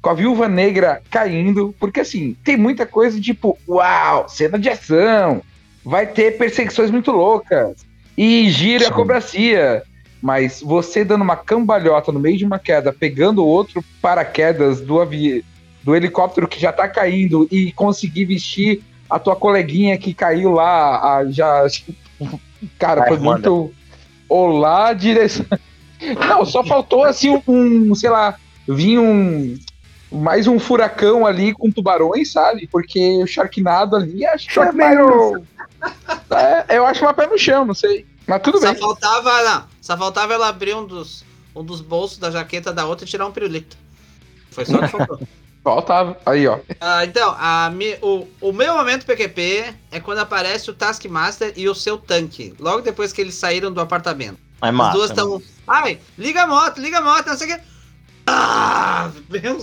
Com a viúva negra caindo. Porque assim, tem muita coisa tipo, uau, cena de ação. Vai ter perseguições muito loucas. E gira a cobracia. Mas você dando uma cambalhota no meio de uma queda, pegando outro paraquedas do avi... do helicóptero que já tá caindo e conseguir vestir a tua coleguinha que caiu lá, a- já. Cara, foi muito. Olá, direção. Não, só faltou assim um, um, sei lá, vir um. Mais um furacão ali com tubarões, sabe? Porque o Sharknado ali acho que é mais- é, eu acho uma pé no chão, não sei. Mas tudo só bem. faltava, não, só faltava ela abrir um dos, um dos bolsos da jaqueta da outra e tirar um pirulito. Foi só o que faltou. Faltava. Aí, ó. Ah, então, a o, o meu momento PQP é quando aparece o Taskmaster e o seu tanque. Logo depois que eles saíram do apartamento. As massa. duas estão. Ai, liga a moto, liga a moto, não sei o que. Ah,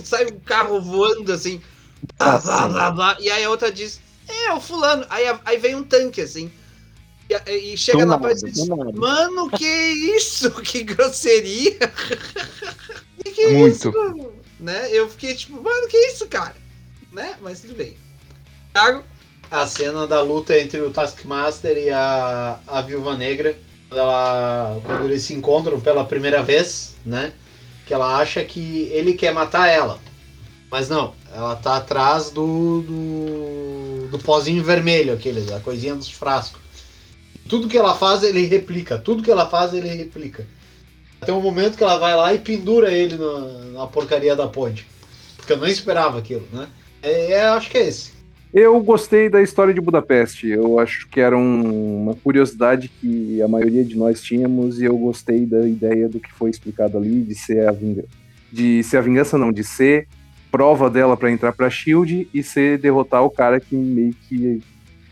sai um carro voando assim. Blá, blá, blá, blá. E aí a outra diz: É, o fulano. Aí, aí vem um tanque assim. E, e chega Do na parte e diz: nada. Mano, que isso? Que grosseria. que que é Muito. isso? Né? Eu fiquei tipo, mano, que isso, cara? Né? Mas tudo bem. Thiago? A cena da luta entre o Taskmaster e a, a Viúva Negra, quando, ela, quando eles se encontram pela primeira vez, né? Que ela acha que ele quer matar ela. Mas não, ela tá atrás do, do, do pozinho vermelho, aquele, da coisinha dos frascos. Tudo que ela faz, ele replica. Tudo que ela faz, ele replica. Tem um momento que ela vai lá e pendura ele na, na porcaria da ponte. Porque eu não esperava aquilo, né? É, é, acho que é esse. Eu gostei da história de Budapeste. Eu acho que era um- uma curiosidade que a maioria de nós tínhamos e eu gostei da ideia do que foi explicado ali de ser a vingança, de ser a vingança não, de ser prova dela para entrar para Shield e ser derrotar o cara que meio que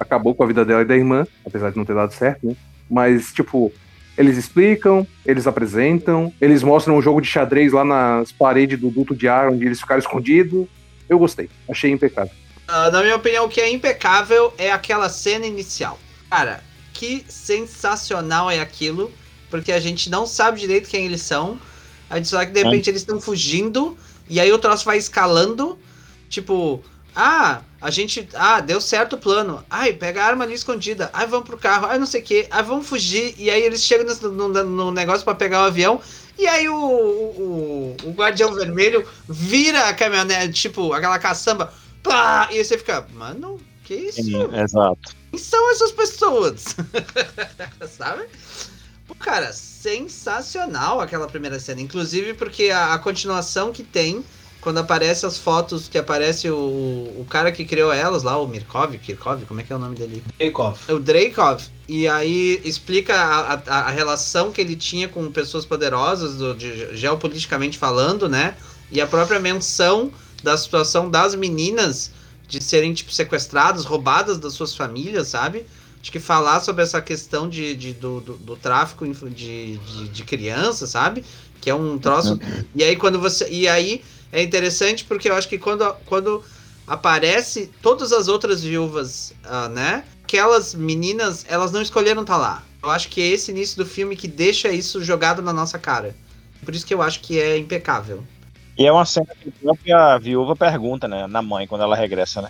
acabou com a vida dela e da irmã, apesar de não ter dado certo, né? Mas tipo, eles explicam, eles apresentam, eles mostram um jogo de xadrez lá nas paredes do duto de ar onde eles ficaram escondidos. Eu gostei, achei impecável. Ah, na minha opinião, o que é impecável é aquela cena inicial. Cara, que sensacional é aquilo, porque a gente não sabe direito quem eles são. A gente só que de repente eles estão fugindo, e aí o troço vai escalando. Tipo, ah, a gente. Ah, deu certo o plano. Ai, pega a arma ali escondida. Ai, vamos pro carro. Ai, não sei o que. Ai, vamos fugir. E aí eles chegam no, no- no negócio pra pegar o avião. E aí o, o, o Guardião Vermelho vira a caminhonete, tipo, aquela caçamba. Pá! E aí você fica, mano, que isso? Sim, exato. Quem são essas pessoas? Sabe? Cara, sensacional aquela primeira cena. Inclusive porque a, a continuação que tem, quando aparece as fotos, que aparece o, o cara que criou elas lá, o Mirkov, Kirkov, como é que é o nome dele? Dreykov. o Dreykov, e aí explica a, a, a relação que ele tinha com pessoas poderosas, do, de, geopoliticamente falando, né? E a própria menção da situação das meninas de serem, tipo, sequestradas, roubadas das suas famílias, sabe? Acho que falar sobre essa questão de, de do, do, do tráfico de, de, de crianças, sabe? Que é um troço. E aí quando você. E aí é interessante porque eu acho que quando, quando aparece todas as outras viúvas, ah, né? Aquelas meninas, elas não escolheram estar lá. Eu acho que é esse início do filme que deixa isso jogado na nossa cara. Por isso que eu acho que é impecável. E é uma cena que a própria viúva pergunta, né, na mãe, quando ela regressa, né?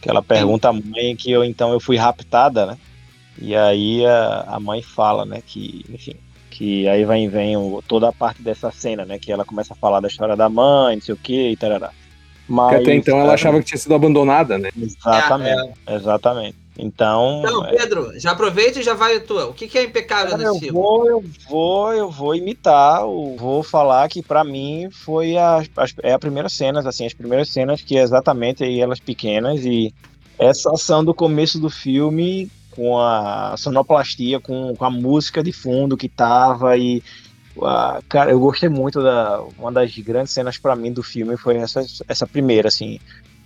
Que ela pergunta à mãe que eu então eu fui raptada, né? E aí a, a mãe fala, né, que, enfim, que aí vem, vem o- toda a parte dessa cena, né? Que ela começa a falar da história da mãe, não sei o que, e tarará. Mas, Porque até então ela é, achava que tinha sido abandonada, né? Exatamente, exatamente. Então, Então, Pedro, já aproveita e já vai a tua. O que, que é impecável Cara, nesse eu filme? vou, eu vou, eu vou imitar, eu vou falar que pra mim foi a, as, é a primeira cenas, assim, as primeiras cenas que é exatamente aí elas pequenas e essa ação do começo do filme com a sonoplastia, com, com a música de fundo que tava e ah, cara, eu gostei muito da uma das grandes cenas pra mim do filme foi essa essa primeira assim,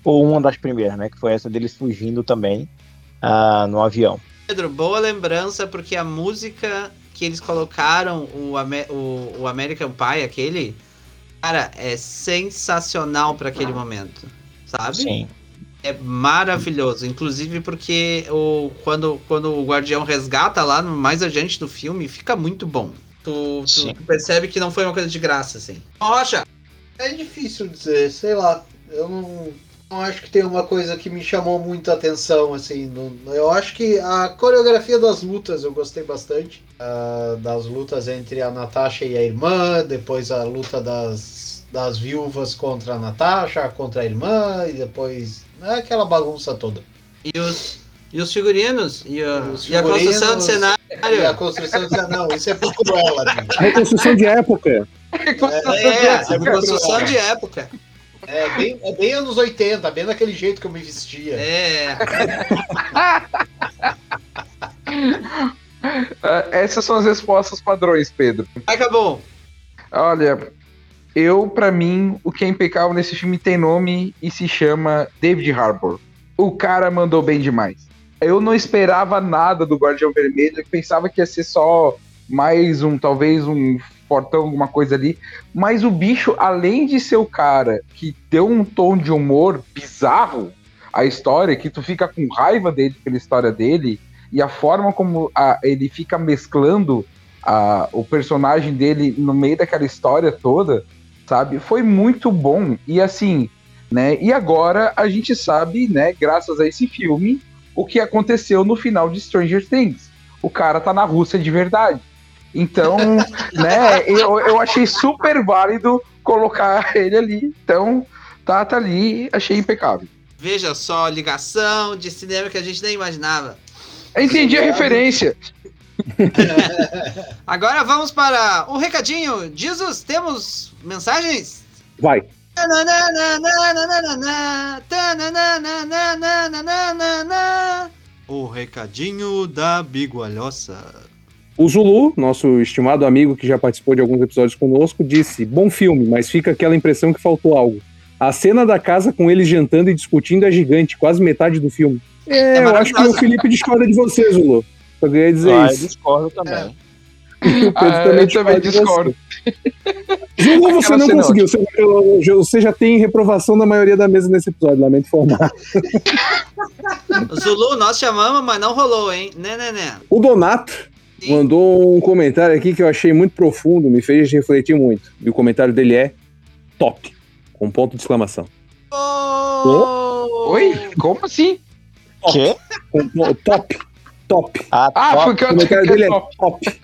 ou uma das primeiras, né, que foi essa deles fugindo também ah, no avião. Pedro, boa lembrança, porque a música que eles colocaram, o, o, o American Pie, aquele, cara, é sensacional para aquele momento, sabe? Sim. É maravilhoso, inclusive porque o, quando, quando o Guardião resgata lá mais adiante do filme, fica muito bom. Tu, tu- tu percebe que não foi uma coisa de graça, assim. Rocha, É difícil dizer, sei lá. Eu não, não acho que tem uma coisa que me chamou muita atenção, assim. não- eu acho que a coreografia das lutas eu gostei bastante. ah, das lutas entre a Natasha e a irmã, depois a luta das, das viúvas contra a Natasha, contra a irmã, e depois. É aquela bagunça toda. e os, e os figurinos? E a, Os e a construção de figurinos- cenário? E a construção de. Não, isso é pro Cruella, gente. Reconstrução de época. É, é é construção de época. É bem, é bem anos 80, bem daquele jeito que eu me vestia. É. Essas são as respostas padrões, Pedro. Acabou. Olha, eu, pra mim, o que é impecável nesse filme tem nome e se chama David Harbour. O cara mandou bem demais. Eu não esperava nada do Guardião Vermelho, pensava que ia ser só mais um, talvez um fortão, alguma coisa ali. Mas o bicho, além de ser o cara que deu um tom de humor bizarro à história, que tu fica com raiva dele pela história dele, e a forma como a- ele fica mesclando a- o personagem dele no meio daquela história toda, sabe? Foi muito bom. E assim, né? E agora a gente sabe, né, graças a esse filme, o que aconteceu no final de Stranger Things. O cara tá na Rússia de verdade. Então, né, eu, eu achei super válido colocar ele ali. Então, tá, tá ali, achei impecável. Veja só, ligação de cinema que a gente nem imaginava. Eu entendi a referência. Agora vamos para um recadinho. Jesus, temos mensagens? Vai. O recadinho da bigualhoça. O Zulu, nosso estimado amigo que já participou de alguns episódios conosco, disse: Bom filme, mas fica aquela impressão que faltou algo. A cena da casa com eles jantando e discutindo é gigante, quase metade do filme. É, É eu acho que o maravilhosa. Felipe discorda de você, Zulu. Eu queria dizer Ah, eu isso. discordo também. O Pedro Ah, eu também de você. discordo. Zulu, você não conseguiu. Você, eu- eu- você já tem reprovação da maioria da mesa nesse episódio, lamento informar. Zulu, nós chamamos, mas não rolou, hein? Né, né, né. O Donato Sim. mandou um comentário aqui que eu achei muito profundo, me fez refletir muito. E o comentário dele é top, com ponto de exclamação. Oh! Oi? Como assim? Quê? Com, top, top. Ah, Ah, top. porque O eu comentário dele é top. top.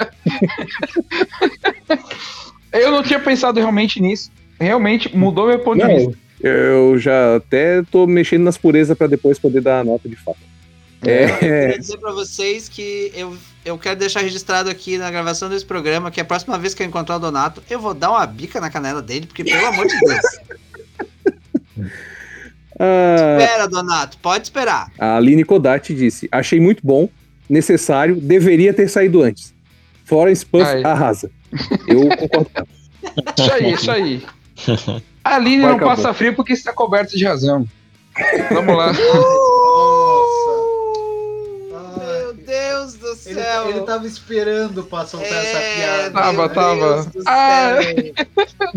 Eu não tinha pensado realmente nisso. Realmente mudou meu ponto de vista. Não, eu já até tô mexendo nas purezas pra depois poder dar a nota de fato. Eu É, queria dizer pra vocês que eu eu quero deixar registrado aqui na gravação desse programa que a próxima vez que eu encontrar o Donato, eu vou dar uma bica na canela dele, porque pelo amor de Deus. Ah, Espera, Donato, pode esperar. a Aline Kodati disse: Achei muito bom, necessário, deveria ter saído antes. Florence Puff Ai. arrasa. Eu concordo com. Isso aí, isso aí. A Aline Vai, não acabou. passa frio porque está coberta de razão. Vamos lá. Meu Deus do Ele, céu. ele tava esperando pra soltar essa É, piada. Tava, tava. Ah.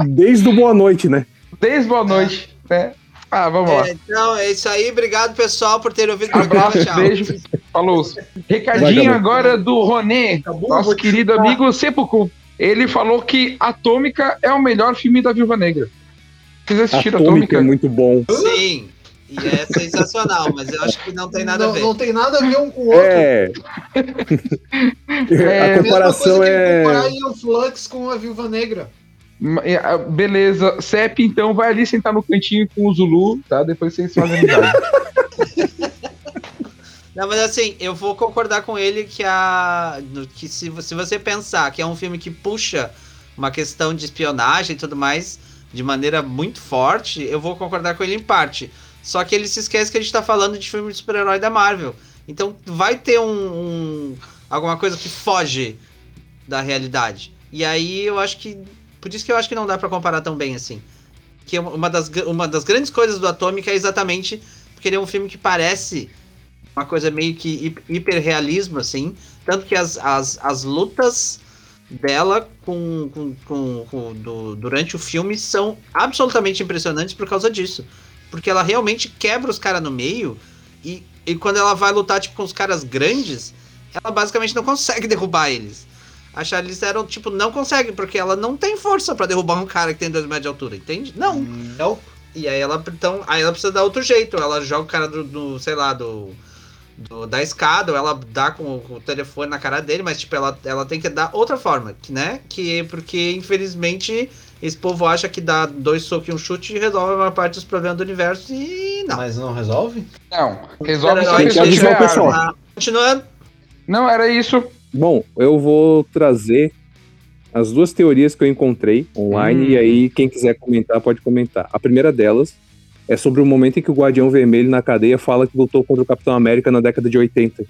Desde o boa noite, né? Desde boa noite. Né? Ah, vamos lá. É, então, é isso aí. Obrigado, pessoal, por terem ouvido o programa. Abraço, Tchau. beijo. Falou. Recadinho agora do Ronê, Acabou, nosso querido chutar. amigo Sepulcro. Ele falou que Atômica é o melhor filme da Viúva Negra. Vocês assistiram Atômica Atômica? é muito bom. Sim. E é sensacional, mas eu acho que não tem nada não, a ver. não tem nada a ver um com o outro. É. É, a comparação é. comparar o Flux com a Viúva Negra. É, Beleza. Cep, então, vai ali sentar no cantinho com o Zulu, tá? Depois vocês fazem amizade. Não, mas assim, eu vou concordar com ele que a. que se, se você pensar que é um filme que puxa uma questão de espionagem e tudo mais de maneira muito forte, eu vou concordar com ele em parte. Só que ele se esquece que a gente tá falando de filme de super-herói da Marvel. Então vai ter um, um- alguma coisa que foge da realidade. E aí eu acho que. Por isso que eu acho que não dá pra comparar tão bem assim. Que uma das, uma das grandes coisas do Atômica é exatamente porque ele é um filme que parece uma coisa meio que hi- hiperrealismo, assim. Tanto que as, as, as lutas dela com, com, com, com- do- durante o filme são absolutamente impressionantes por causa disso. Porque ela realmente quebra os caras no meio e, e quando ela vai lutar tipo, com os caras grandes, ela basicamente não consegue derrubar eles. A Charlize Theron, tipo, não consegue, porque ela não tem força pra derrubar um cara que tem 2 metros de altura, entende? Não. Não. E aí ela, então, aí ela precisa dar outro jeito. Ela joga o cara do, do, sei lá, do, do- da escada, ou ela dá com, com o telefone na cara dele, mas tipo, ela, ela tem que dar outra forma, que, né? Que é porque, infelizmente, esse povo acha que dá dois socos e um chute e resolve a maior parte dos problemas do universo e não. Mas não resolve? Não, resolve se a Super-herói Tem que o pessoal. Ah, Continuando. Não, era isso. Bom, eu vou trazer as duas teorias que eu encontrei online Hum. e aí quem quiser comentar pode comentar. A primeira delas é sobre o momento em que o Guardião Vermelho na cadeia fala que lutou contra o Capitão América na década de 80.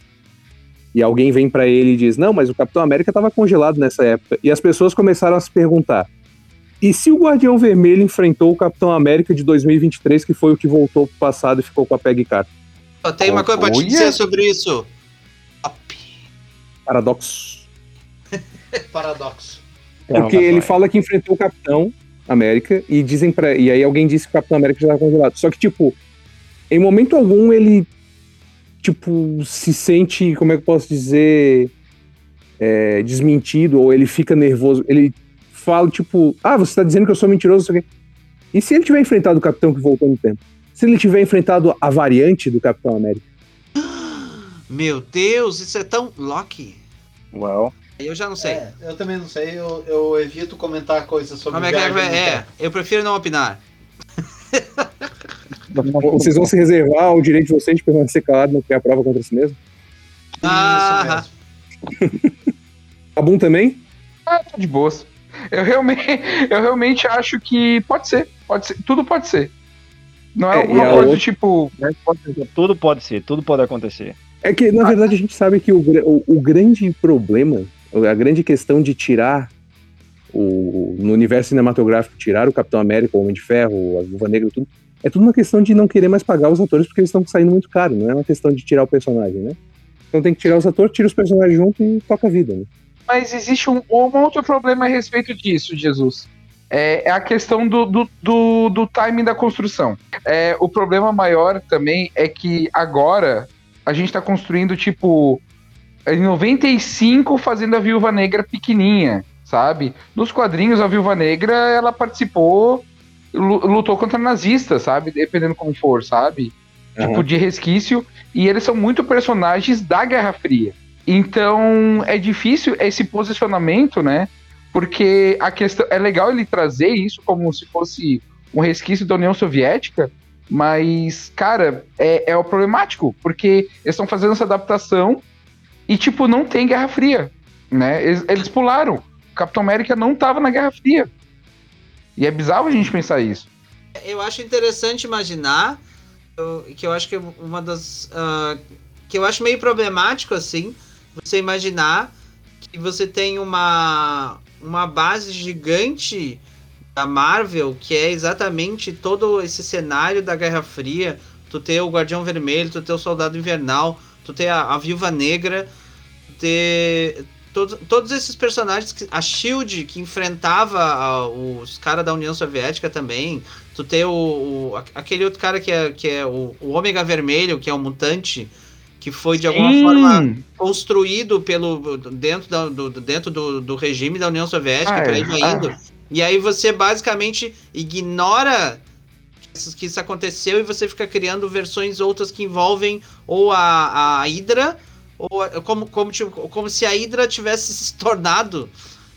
E alguém vem pra ele e diz: "Não, mas o Capitão América estava congelado nessa época". E as pessoas começaram a se perguntar: e se o Guardião Vermelho enfrentou o Capitão América de 2023, que foi o que voltou pro passado e ficou com a Peggy Carter? Só tem uma coisa pra te dizer sobre isso. Top. Paradoxo. Paradoxo. Porque ele fala que enfrentou o Capitão América e dizem para e aí alguém disse que o Capitão América já estava congelado. Só que tipo, em momento algum ele tipo se sente, como é que eu posso dizer, é, desmentido ou ele fica nervoso. Ele fala tipo, ah, você tá dizendo que eu sou mentiroso, não sei o quê. E se ele tiver enfrentado o Capitão que voltou no tempo? Se ele tiver enfrentado a variante do Capitão América? Meu Deus, isso é tão Loki. Uau. Eu já não sei. É, eu também não sei, eu, eu evito comentar coisas sobre Como é que é? É, eu prefiro não opinar. Vocês vão se reservar o direito de vocês de permanecer calado no que é a prova contra si mesmo? Ah, Isso mesmo. Cabum também? Ah, tá de boas. Eu realmente, eu realmente acho que pode ser. Pode ser. Tudo pode ser. Não é, É, alguma coisa outra- tipo. Tudo pode ser, tudo pode acontecer. É que, na verdade, a gente sabe que o, o, o grande problema, a grande questão de tirar o, no universo cinematográfico, tirar o Capitão América, o Homem de Ferro, a Viúva Negra, tudo, é tudo uma questão de não querer mais pagar os atores porque eles estão saindo muito caro, não é uma questão de tirar o personagem, né? Então tem que tirar os atores, tira os personagens junto e toca a vida, né? Mas existe um, um outro problema a respeito disso, Jesus. É, é a questão do, do, do, do timing da construção. É, o problema maior também é que agora a gente tá construindo, tipo, em 95 fazendo a Viúva Negra pequenininha, sabe? Nos quadrinhos, a Viúva Negra, ela participou, lu- lutou contra nazistas, sabe? Dependendo como for, sabe? Tipo, Aham. de resquício. E eles são muito personagens da Guerra Fria. Então é difícil esse posicionamento, né? Porque a questão é legal ele trazer isso como se fosse um resquício da União Soviética, mas cara, é, é o problemático, porque eles estão fazendo essa adaptação E, tipo, não tem Guerra Fria, né? Eles, eles pularam. O Capitão América não tava na Guerra Fria. E é bizarro a gente pensar isso. Eu acho interessante imaginar que eu acho que uma das. ah, que eu acho meio problemático, assim, você imaginar que você tem uma, uma base gigante da Marvel, que é exatamente todo esse cenário da Guerra Fria. Tu ter o Guardião Vermelho, tu ter o Soldado Invernal, tu ter a, a Viúva Negra, tu ter todo- todos esses personagens, que, a Shield que enfrentava ah, os caras da União Soviética também, tu ter o, o- a- aquele outro cara que é, que é o, o Ômega Vermelho, que é um mutante, que foi de alguma Sim. forma construído pelo dentro, da- do, dentro do, do regime da União Soviética, Ah, pra é. ir indo. E aí você basicamente ignora que isso aconteceu e você fica criando versões outras que envolvem ou a, a Hydra, ou a- como, como, tipo, como se a Hydra tivesse se tornado,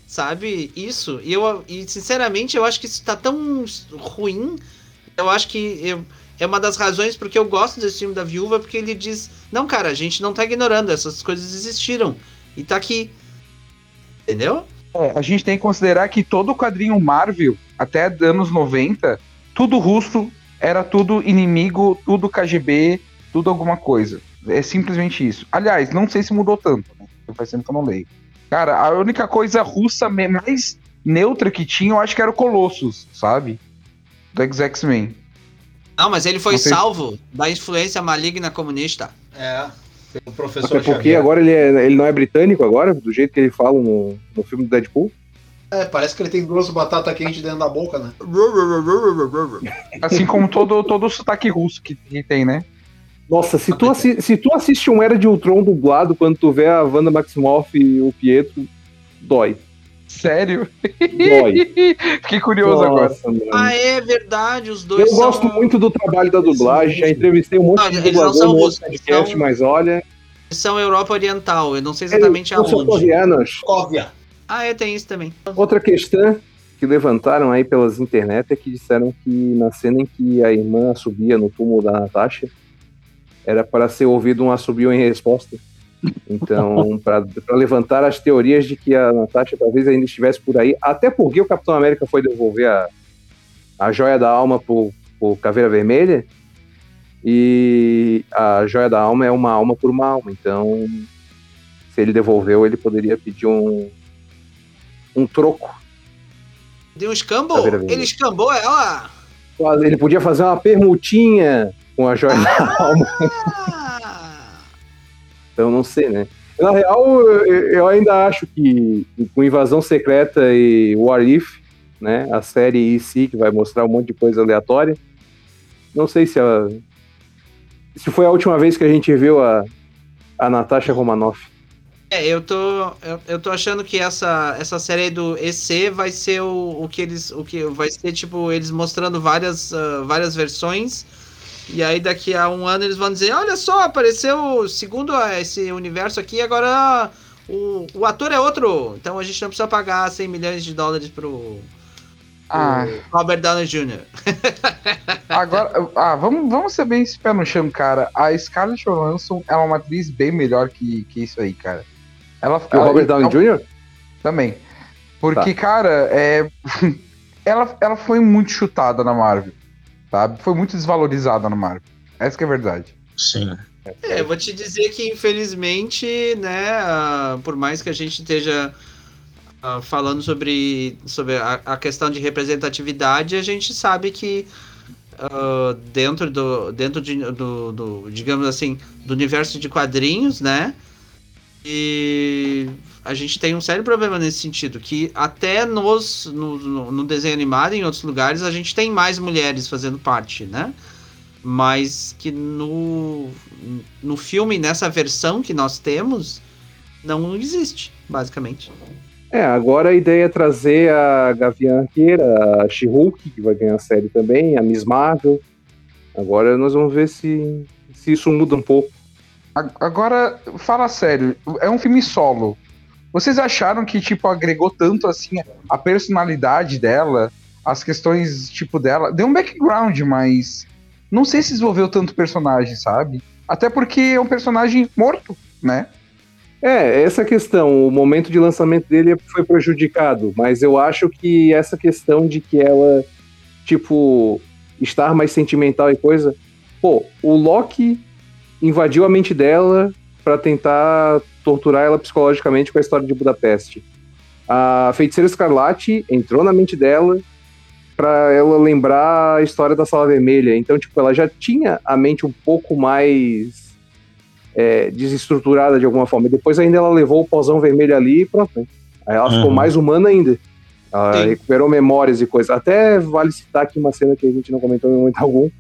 sabe, isso. E, eu, e sinceramente eu acho que isso tá tão ruim, eu acho que eu- é uma das razões porque eu gosto desse filme da Viúva, porque ele diz, não cara, a gente não tá ignorando, essas coisas existiram, e tá aqui. Entendeu? É, a gente tem que considerar que todo o quadrinho Marvel, até anos 90, tudo russo, era tudo inimigo, tudo KGB, tudo alguma coisa. É simplesmente isso. Aliás, não sei se mudou tanto, né? Faz tempo que eu não leio. Cara, a única coisa russa mais neutra que tinha, eu acho que era o Colossus, sabe? Do X-Men. Não, mas ele foi Não sei. salvo da influência maligna comunista. É, o professor Até porque Xavier. agora ele, é- ele não é britânico agora, do jeito que ele fala no, no filme do Deadpool. É, parece que ele tem duas batatas quentes dentro da boca, né? Assim como todo, todo o sotaque russo que, que tem, né? Nossa, se tu, assi- se tu assiste um Era de Ultron dublado, quando tu vê a Wanda Maximoff e o Pietro, dói. Sério? Dói. Fiquei curioso agora. Nossa, mano. Ah, é verdade, os dois Eu são... gosto muito do trabalho da dublagem, já entrevistei um monte Não, de eles não dublador são no russos, outro eles podcast, são- mas olha... são Europa Oriental, eu não sei exatamente eles são aonde. coreanos. Óbvia. Ah, é, tem isso também. Outra questão que levantaram aí pelas internet é que disseram que na cena em que a irmã subia no túmulo da Natasha, era para ser ouvido um assobio em resposta. Então, para levantar as teorias de que a Natasha talvez ainda estivesse por aí, até porque o Capitão América foi devolver a, a joia da alma pro, pro Caveira Vermelha, e a joia da alma é uma alma por uma alma, então se ele devolveu, ele poderia pedir um, um troco Deu um escambo? Caveira Vermelha. Ele escambou ela? Ele podia fazer uma permutinha com a joia da alma, Ah, então não sei, né? Na real, eu, ainda acho que com Invasão Secreta e What If, né? A série EC, que vai mostrar um monte de coisa aleatória. Não sei se a, se foi a última vez que a gente viu a, a Natasha Romanoff. É, eu tô, eu, eu tô achando que essa, essa série do EC vai ser o, o que eles, o que vai ser tipo eles mostrando várias, ah, várias versões e aí daqui a um ano eles vão dizer, olha só, apareceu segundo ah, esse universo aqui, agora o, o ator é outro, então a gente não precisa pagar 100 milhões de dólares pro, Ah, Robert Downey Jr. agora, ah, vamos, vamos ser bem esse pé no chão, cara. A Scarlett Johansson é uma atriz bem melhor que, que isso aí, cara. Ela, E o ela- Robert Downey ela- Jr.? Também. Porque, cara, é... ela, ela foi muito chutada na Marvel, sabe? Foi muito desvalorizada na Marvel. Essa que é a verdade. Sim. É, eu vou te dizer que infelizmente, né, ah, por mais que a gente esteja ah, falando sobre, sobre a, a questão de representatividade, a gente sabe que ah, dentro do dentro de, do, do, digamos assim, do universo de quadrinhos, né, e a gente tem um sério problema nesse sentido, que até nos, no, no, desenho animado, em outros lugares, a gente tem mais mulheres fazendo parte, né? Mas que no, no filme, nessa versão que nós temos, não existe, basicamente. É, agora a ideia é trazer a Gavião Arqueira, a She-Hulk, que vai ganhar a série também, a Miss Marvel. Agora nós vamos ver se, se isso muda um pouco. Agora, fala sério, é um filme solo. Vocês acharam que, tipo, agregou tanto, assim, a personalidade dela, as questões, tipo, dela? Deu um background, mas não sei se desenvolveu tanto personagem, sabe? Até porque é um personagem morto, né? É, essa questão, o momento de lançamento dele foi prejudicado, mas eu acho que essa questão de que ela, tipo, estar mais sentimental e coisa. Pô, o Loki invadiu a mente dela para tentar torturar ela psicologicamente com a história de Budapeste. A feiticeira Escarlate entrou na mente dela para ela lembrar a história da Sala Vermelha. Então, tipo, ela já tinha a mente um pouco mais é, desestruturada de alguma forma. E depois ainda ela levou o pozão vermelho ali e pronto. Né? Aí ela uhum. ficou mais humana ainda. Ela Sim. recuperou memórias e coisas. Até vale citar aqui uma cena que a gente não comentou em momento algum,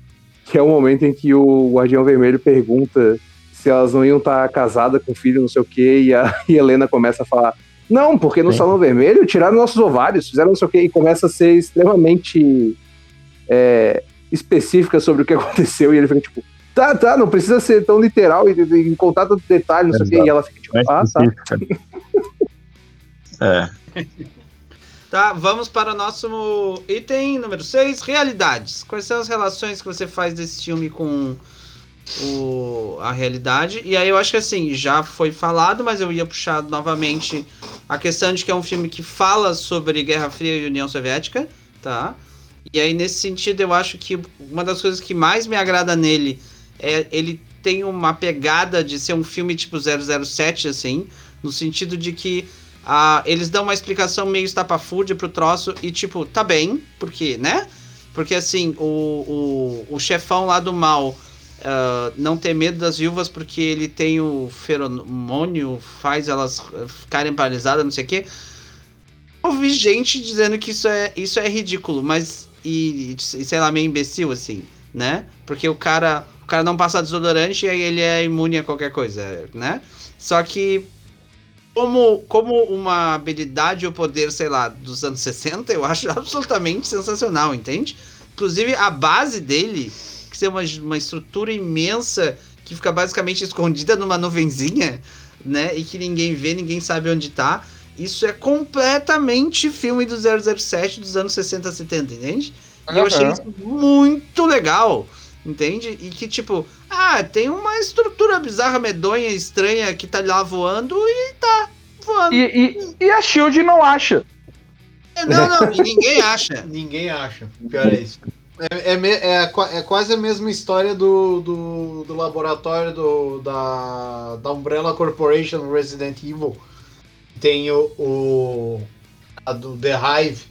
que é o momento em que o Guardião Vermelho pergunta se elas não iam estar tá casadas com filho, não sei o quê, e a e Helena começa a falar não, porque no Sim. Salão Vermelho tiraram nossos ovários, fizeram não sei o quê, e começa a ser extremamente é, específica sobre o que aconteceu, e ele fica tipo, tá, tá, não precisa ser tão literal e, e, e contar tanto detalhe, não sei o quê, e ela fica tipo, ah, tá. é. Tá, vamos para o nosso item número 6, realidades. Quais são as relações que você faz desse filme com o, a realidade? E aí eu acho que assim, já foi falado, mas eu ia puxar novamente a questão de que é um filme que fala sobre Guerra Fria e União Soviética, tá? E aí nesse sentido eu acho que uma das coisas que mais me agrada nele é ele tem uma pegada de ser um filme tipo 007 assim, no sentido de que ah, eles dão uma explicação meio estapafúrdia pro troço e, tipo, tá bem, porque, né? Porque, assim, o, o, o chefão lá do mal uh, não tem medo das viúvas porque ele tem o feromônio, faz elas ficarem paralisadas, não sei o quê. Ouvi gente dizendo que isso é, isso é ridículo, mas. E, e sei lá, meio imbecil, assim, né? Porque o cara, o cara não passa desodorante e aí ele é imune a qualquer coisa, né? Só que como, como uma habilidade ou poder, sei lá, dos anos 60, eu acho absolutamente sensacional, entende? Inclusive, a base dele, que é uma, uma estrutura imensa que fica basicamente escondida numa nuvenzinha, né? E que ninguém vê, ninguém sabe onde tá. Isso é completamente filme do 007 dos anos 60, 70, entende? E uhum. eu achei isso muito legal, entende? E que, tipo, ah, tem uma estrutura bizarra, medonha, estranha que tá lá voando e tá voando. E, e, e a Shield não acha. É, não, não, e ninguém acha. ninguém acha. Pior é isso. É, é, é, é, quase a mesma história do, do, do laboratório do, da, da Umbrella Corporation Resident Evil. Tem o, o a do The Hive,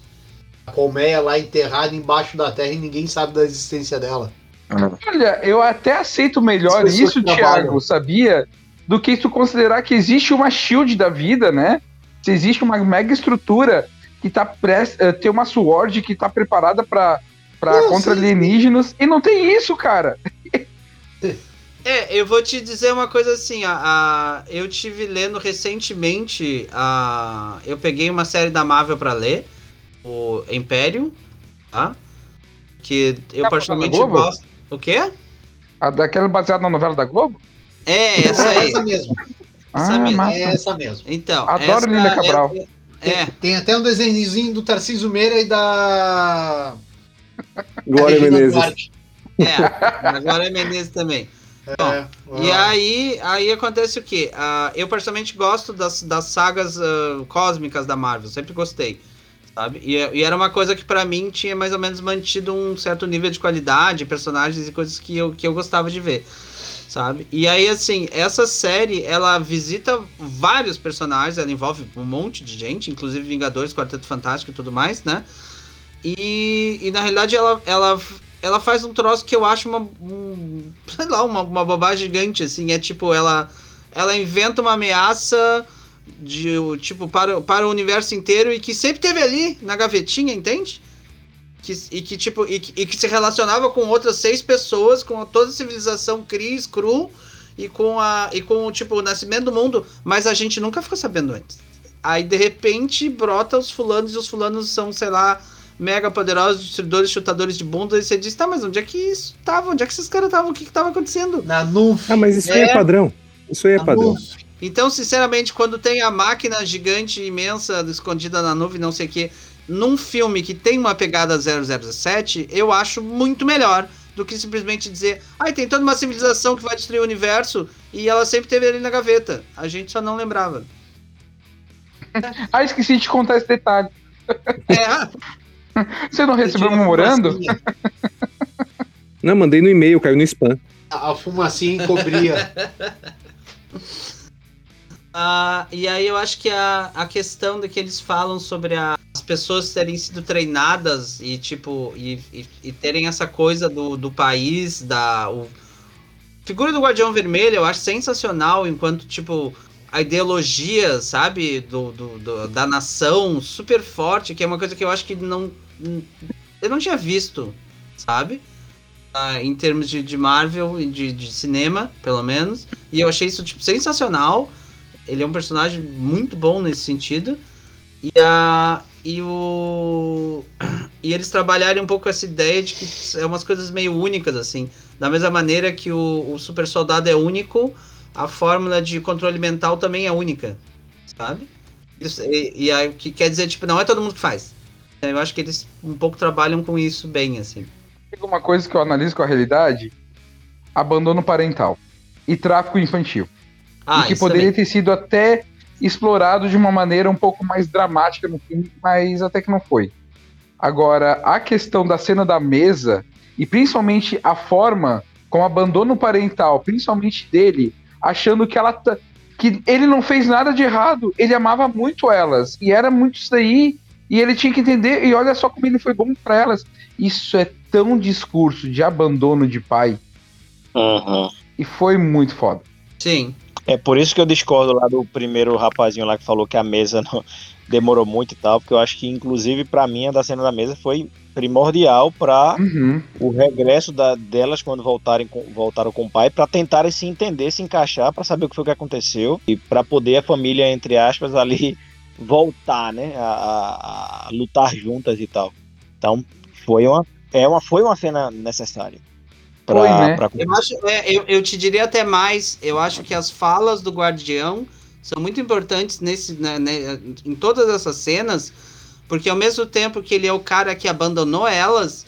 a colmeia lá enterrada embaixo da terra e ninguém sabe da existência dela. Olha, eu até aceito melhor isso, Thiago, sabia? Do que tu considerar que existe uma shield da vida, né? Se existe uma mega estrutura que tá prestes, uh, tem uma sword que tá preparada para para contra alienígenas e não tem isso, cara. É, eu vou te dizer uma coisa assim, a, a, eu tive lendo recentemente, a, eu peguei uma série da Marvel para ler, o Império, tá? Que eu tá particularmente gosto. O quê? A daquela baseada na novela da Globo? É, essa aí. essa mesmo. Essa ah, mesmo. É essa mesmo. Então. Adoro Lília Cabral. É, é. Tem, tem, até um desenhozinho do Tarcísio Meira e da. Glória Menezes. É, a Glória Menezes também. É, Bom, e aí, aí acontece o quê? Uh, eu personalmente gosto das, das sagas uh, cósmicas da Marvel, sempre gostei sabe? E, e, era uma coisa que para mim tinha mais ou menos mantido um certo nível de qualidade, personagens e coisas que eu, que eu gostava de ver, sabe? E aí, assim, essa série, ela visita vários personagens, ela envolve um monte de gente, inclusive Vingadores, Quarteto Fantástico e tudo mais, né? E, e na realidade ela, ela, ela faz um troço que eu acho uma, um, sei lá, uma, uma bobagem gigante, assim, é tipo, ela, ela inventa uma ameaça de tipo para, para o universo inteiro e que sempre teve ali na gavetinha, entende? Que, e que tipo e que, e que, se relacionava com outras seis pessoas, com toda a civilização Cris, Cru e com a e com tipo o nascimento do mundo, mas a gente nunca ficou sabendo antes. Aí de repente brota os fulanos e os fulanos são, sei lá, mega poderosos, destruidores, chutadores de bunda, e você diz, tá, mas onde é que isso tava? Onde é que esses caras estavam? O que que tava acontecendo? Na nuvem. Ah, mas isso é, aí é padrão. Isso aí é padrão. Nuvem. Então, sinceramente, quando tem a máquina gigante, imensa, escondida na nuvem, não sei o que, num filme que tem uma pegada 007, eu acho muito melhor do que simplesmente dizer, ai, tem toda uma civilização que vai destruir o universo e ela sempre teve ali na gaveta. A gente só não lembrava. Ah, esqueci de te contar esse detalhe. É, Você não recebeu um memorando? Não, mandei no e-mail, caiu no spam. A fumacinha encobria. Ah, e aí eu acho que a, a questão de que eles falam sobre a- as pessoas terem sido treinadas e tipo e, e- e terem essa coisa do, do país, da o, figura do Guardião Vermelho eu acho sensacional enquanto tipo a ideologia, sabe, do, do- do- da nação super forte, que é uma coisa que eu acho que não eu não tinha visto, sabe? Ah, em termos de, de Marvel e de, de cinema, pelo menos. E eu achei isso tipo, sensacional. Ele é um personagem muito bom nesse sentido. E, a, e o. E eles trabalharem um pouco essa ideia de que é umas coisas meio únicas, assim. Da mesma maneira que o, o super soldado é único, a fórmula de controle mental também é única. Sabe? Isso- e, e aí, o que quer dizer, tipo, não é todo mundo que faz. Eu acho que eles um pouco trabalham com isso bem, assim. Uma coisa que eu analiso com a realidade: abandono parental e tráfico infantil. Ah, e que poderia também. ter sido até explorado de uma maneira um pouco mais dramática no filme, mas até que não foi. Agora, a questão da cena da mesa, e principalmente a forma com abandono parental, principalmente dele, achando que ela tá- que ele não fez nada de errado, ele amava muito elas, e era muito isso daí, e ele tinha que entender, e olha só como ele foi bom para elas. Isso é tão discurso de abandono de pai, Uhum. e foi muito foda. Sim. É por isso que eu discordo lá do primeiro rapazinho lá que falou que a mesa não- demorou muito e tal, porque eu acho que inclusive pra mim a da cena da mesa foi primordial pra Uhum. o regresso da- delas quando voltarem com, voltaram com o pai pra tentarem se entender, se encaixar, pra saber o que foi que aconteceu e pra poder a família entre aspas ali voltar, né, a, a- a lutar juntas e tal. Então foi uma é uma foi uma cena necessária. Pra, Foi, né? pra- Eu acho, é, eu, eu te diria até mais, eu acho que as falas do Guardião são muito importantes nesse, né, né, em todas essas cenas, porque ao mesmo tempo que ele é o cara que abandonou elas,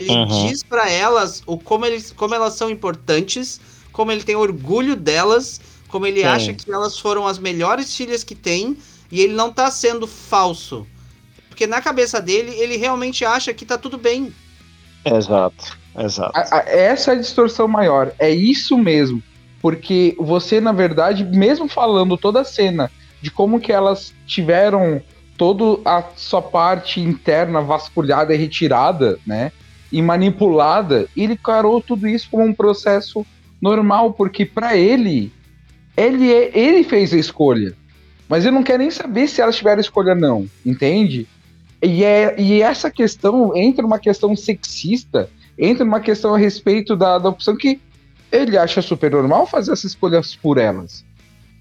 ele Uhum. diz pra elas o como, eles, como elas são importantes, como ele tem orgulho delas, como ele Sim. acha que elas foram as melhores filhas que tem, e ele não tá sendo falso. Porque na cabeça dele, ele realmente acha que tá tudo bem. Exato, exato. A- a- essa é a distorção maior. É isso mesmo. Porque você, na verdade, mesmo falando toda a cena de como que elas tiveram toda a sua parte interna vasculhada e retirada, né? E manipulada, ele encarou tudo isso como um processo normal, porque para ele, ele, é- ele fez a escolha. Mas ele não quer nem saber se elas tiveram escolha não, entende? E, é, e essa questão entra uma questão sexista, entra uma questão a respeito da, da opção que ele acha super normal fazer essas escolhas por elas.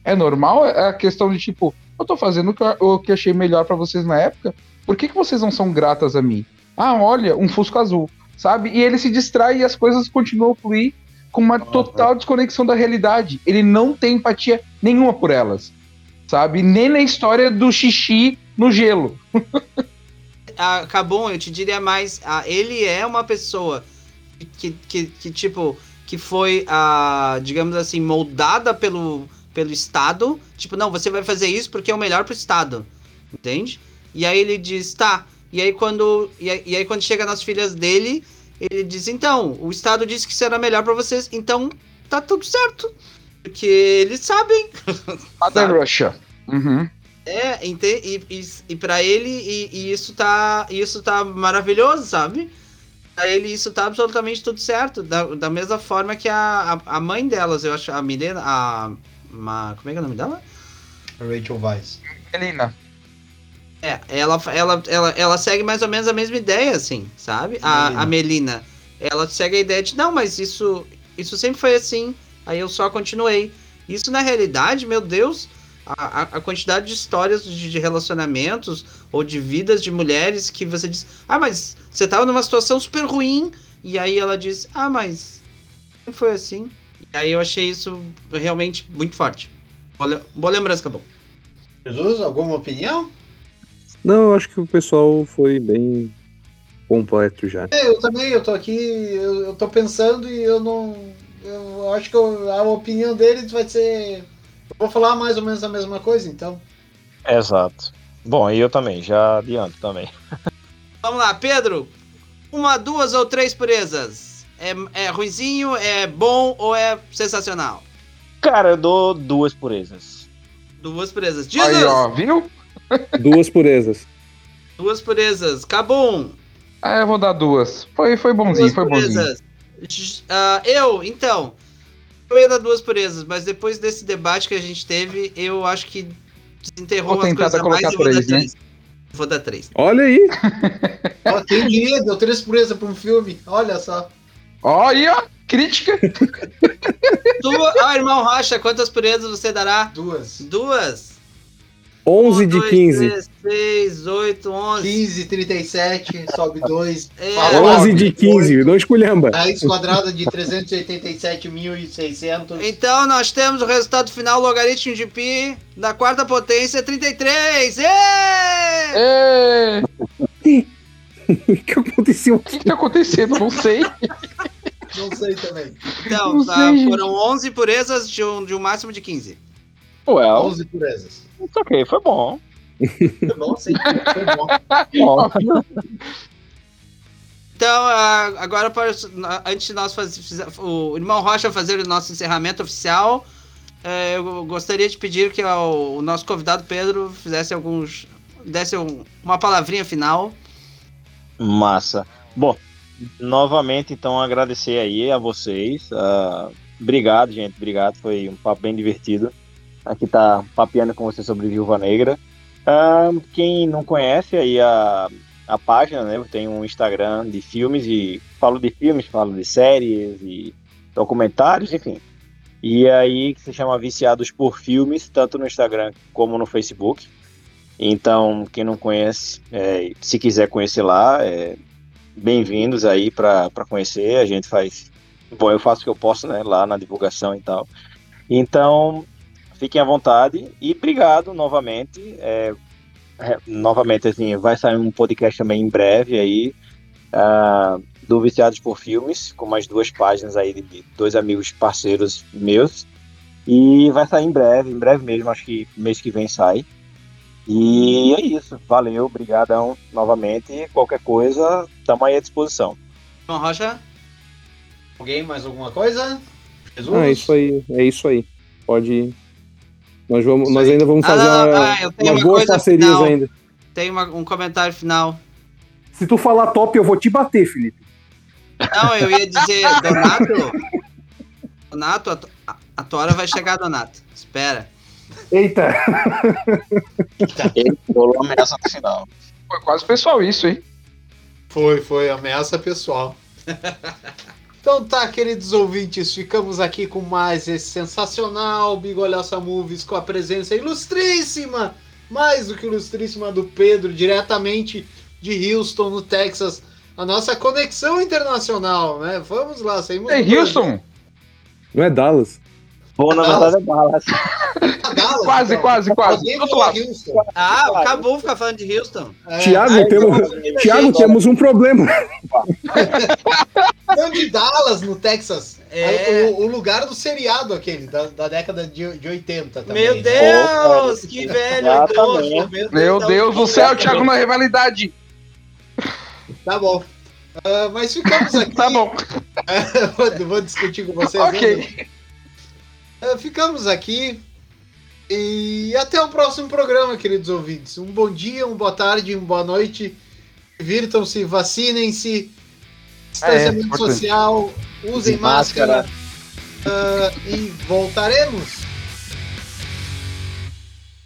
É normal é a questão de tipo, eu tô fazendo o que, eu- o que achei melhor pra vocês na época, por que, que vocês não são gratas a mim? Ah, olha, um Fusco azul, sabe? E ele se distrai e as coisas continuam a fluir com uma total desconexão da realidade. Ele não tem empatia nenhuma por elas, sabe? Nem na história do xixi no gelo. a Cabum, eu te diria mais, a, ele é uma pessoa que, que, que, tipo, que foi, a, digamos assim, moldada pelo, pelo Estado. Tipo, não, você vai fazer isso porque é o melhor pro Estado. Entende? E aí ele diz, tá. E aí quando, e aí, e aí quando chega nas filhas dele, ele diz, então, o Estado disse que será melhor pra vocês, então tá tudo certo. Porque eles sabem. Mother? Russia. Uhum. É, ente- e, e, e para ele, e, e isso tá isso tá maravilhoso, sabe? Pra ele isso tá absolutamente tudo certo. Da, da mesma forma que a, a, a mãe delas, eu acho, a Milena, a. Ma, como é que é o nome dela? Rachel Weisz. Melina. É, ela, ela, ela, ela segue mais ou menos a mesma ideia, assim, sabe? A, Melina. a Melina. Ela segue a ideia de, não, mas isso, isso sempre foi assim. Aí eu só continuei. Isso na realidade, meu Deus, a, a, quantidade de histórias de, de relacionamentos ou de vidas de mulheres que você diz, ah, mas você tava numa situação super ruim. E aí ela diz, ah, mas foi assim. E aí eu achei isso realmente muito forte. Boa, boa lembrança, acabou. Jesus, alguma opinião? Não, eu acho que o pessoal foi bem, completo já. É, eu também, eu tô aqui, eu, eu tô pensando e eu não. Eu acho que eu- a opinião deles vai ser. Eu vou falar mais ou menos a mesma coisa, então. Exato. Bom, e eu também, já adianto também. Vamos lá, Pedro. Uma, duas ou três purezas? É, é ruizinho, é bom ou é sensacional? Cara, eu dou duas purezas. Duas purezas. Jesus! Aí, ó, viu? Duas purezas. Duas purezas. Cabum. Ah, eu vou dar duas. Foi, foi bonzinho, Duas foi bonzinho. purezas. J- ah, eu, então. Eu ia dar duas purezas, mas depois desse debate que a gente teve, eu acho que desenterrou Vou as coisas a colocar mais e vou dar três, né? três. Vou dar três. Olha aí. Ó, quem diria, deu três purezas pra um filme, olha só. Ó, aí, ó, crítica. Tu, ah, irmão Rocha, quantas purezas você dará? Duas. Duas. 11 Um, de dois, 15. três, seis, oito, onze. 15, 37, sobe 2. É, Fala, 11 de 15, não esculhamba. Raiz quadrada de 387.600. Então nós temos o resultado final, logaritmo de pi da quarta potência, 33! Ê! É, O que aconteceu O que, que tá acontecendo? Não sei. Não sei também. Então, Não tá, sei, foram 11 purezas de um, de um máximo de 15. Well, 11 purezas. Ok, foi bom. Foi bom, sim. Foi bom. Então, ah, agora, para, antes de nós fazer, o irmão Rocha fazer o nosso encerramento oficial, eh, eu gostaria de pedir que o, nosso convidado Pedro fizesse alguns. desse um- uma palavrinha final. Massa. Bom, novamente, então, agradecer aí a vocês. ah, obrigado, gente. Obrigado. Foi um papo bem divertido. Aqui tá papeando com você sobre Viúva Negra. Ah, quem não conhece aí a, a página, né? Tenho um Instagram de filmes e falo de filmes, falo de séries e documentários, enfim. E aí se chama Viciados por Filmes, tanto no Instagram como no Facebook. Então, quem não conhece, é, se quiser conhecer lá, é, bem-vindos aí para conhecer. A gente faz. Bom, eu faço o que eu posso, né? Lá na divulgação e tal. Então, fiquem à vontade e obrigado novamente. é, é, novamente, assim, vai sair um podcast também em breve aí. ah, do Viciados por Filmes, com mais duas páginas aí de dois amigos parceiros meus. E vai sair em breve, em breve mesmo, acho que mês que vem sai. E é isso. Valeu, obrigadão novamente. Qualquer coisa, estamos aí à disposição. Irmão Rocha? Alguém mais alguma coisa? Jesus? Ah, é isso aí. É isso aí. Pode ir. Nós, vamos, nós ainda vamos Ah, fazer não, uma- ah, umas uma boas coisa parcerias final. ainda. Tem uma- um comentário final. Se tu falar top, eu vou te bater, Felipe. Não, eu ia dizer, Donato. Donato, a, a, a tua hora vai chegar, Donato. Espera. Eita! Ele rolou a ameaça no final. Foi quase pessoal isso, hein? Foi, foi, ameaça pessoal. então tá, queridos ouvintes, ficamos aqui com mais esse sensacional Bigolhaça Movies com a presença ilustríssima, mais do que ilustríssima do Pedro, diretamente de Houston, no Texas. A nossa conexão internacional, né? Vamos lá, saímos Ei, do Houston, Não é Dallas. Bom, na verdade é Dallas. Dallas, quase, então. quase, quase. Ah, o Cabo fica falando de Houston. É, Tiago, aí, temos, então, Tiago, temos um problema. Não de Dallas, no Texas. É. O, o lugar do seriado aquele, da, da década de, de 80 também. Meu né? Deus, que velho Exatamente. idoso. Meu Então, Deus do céu, Thiago, na rivalidade. Tá bom. Ah, mas ficamos aqui. Tá bom. vou, vou discutir com vocês. Ok. né? Ah, ficamos aqui. E até o próximo programa, queridos ouvintes. Um bom dia, uma boa tarde, uma boa noite. Divirtam-se, vacinem-se. Distanciamento importante. social, usem Máscara. máscara. Ah, e voltaremos.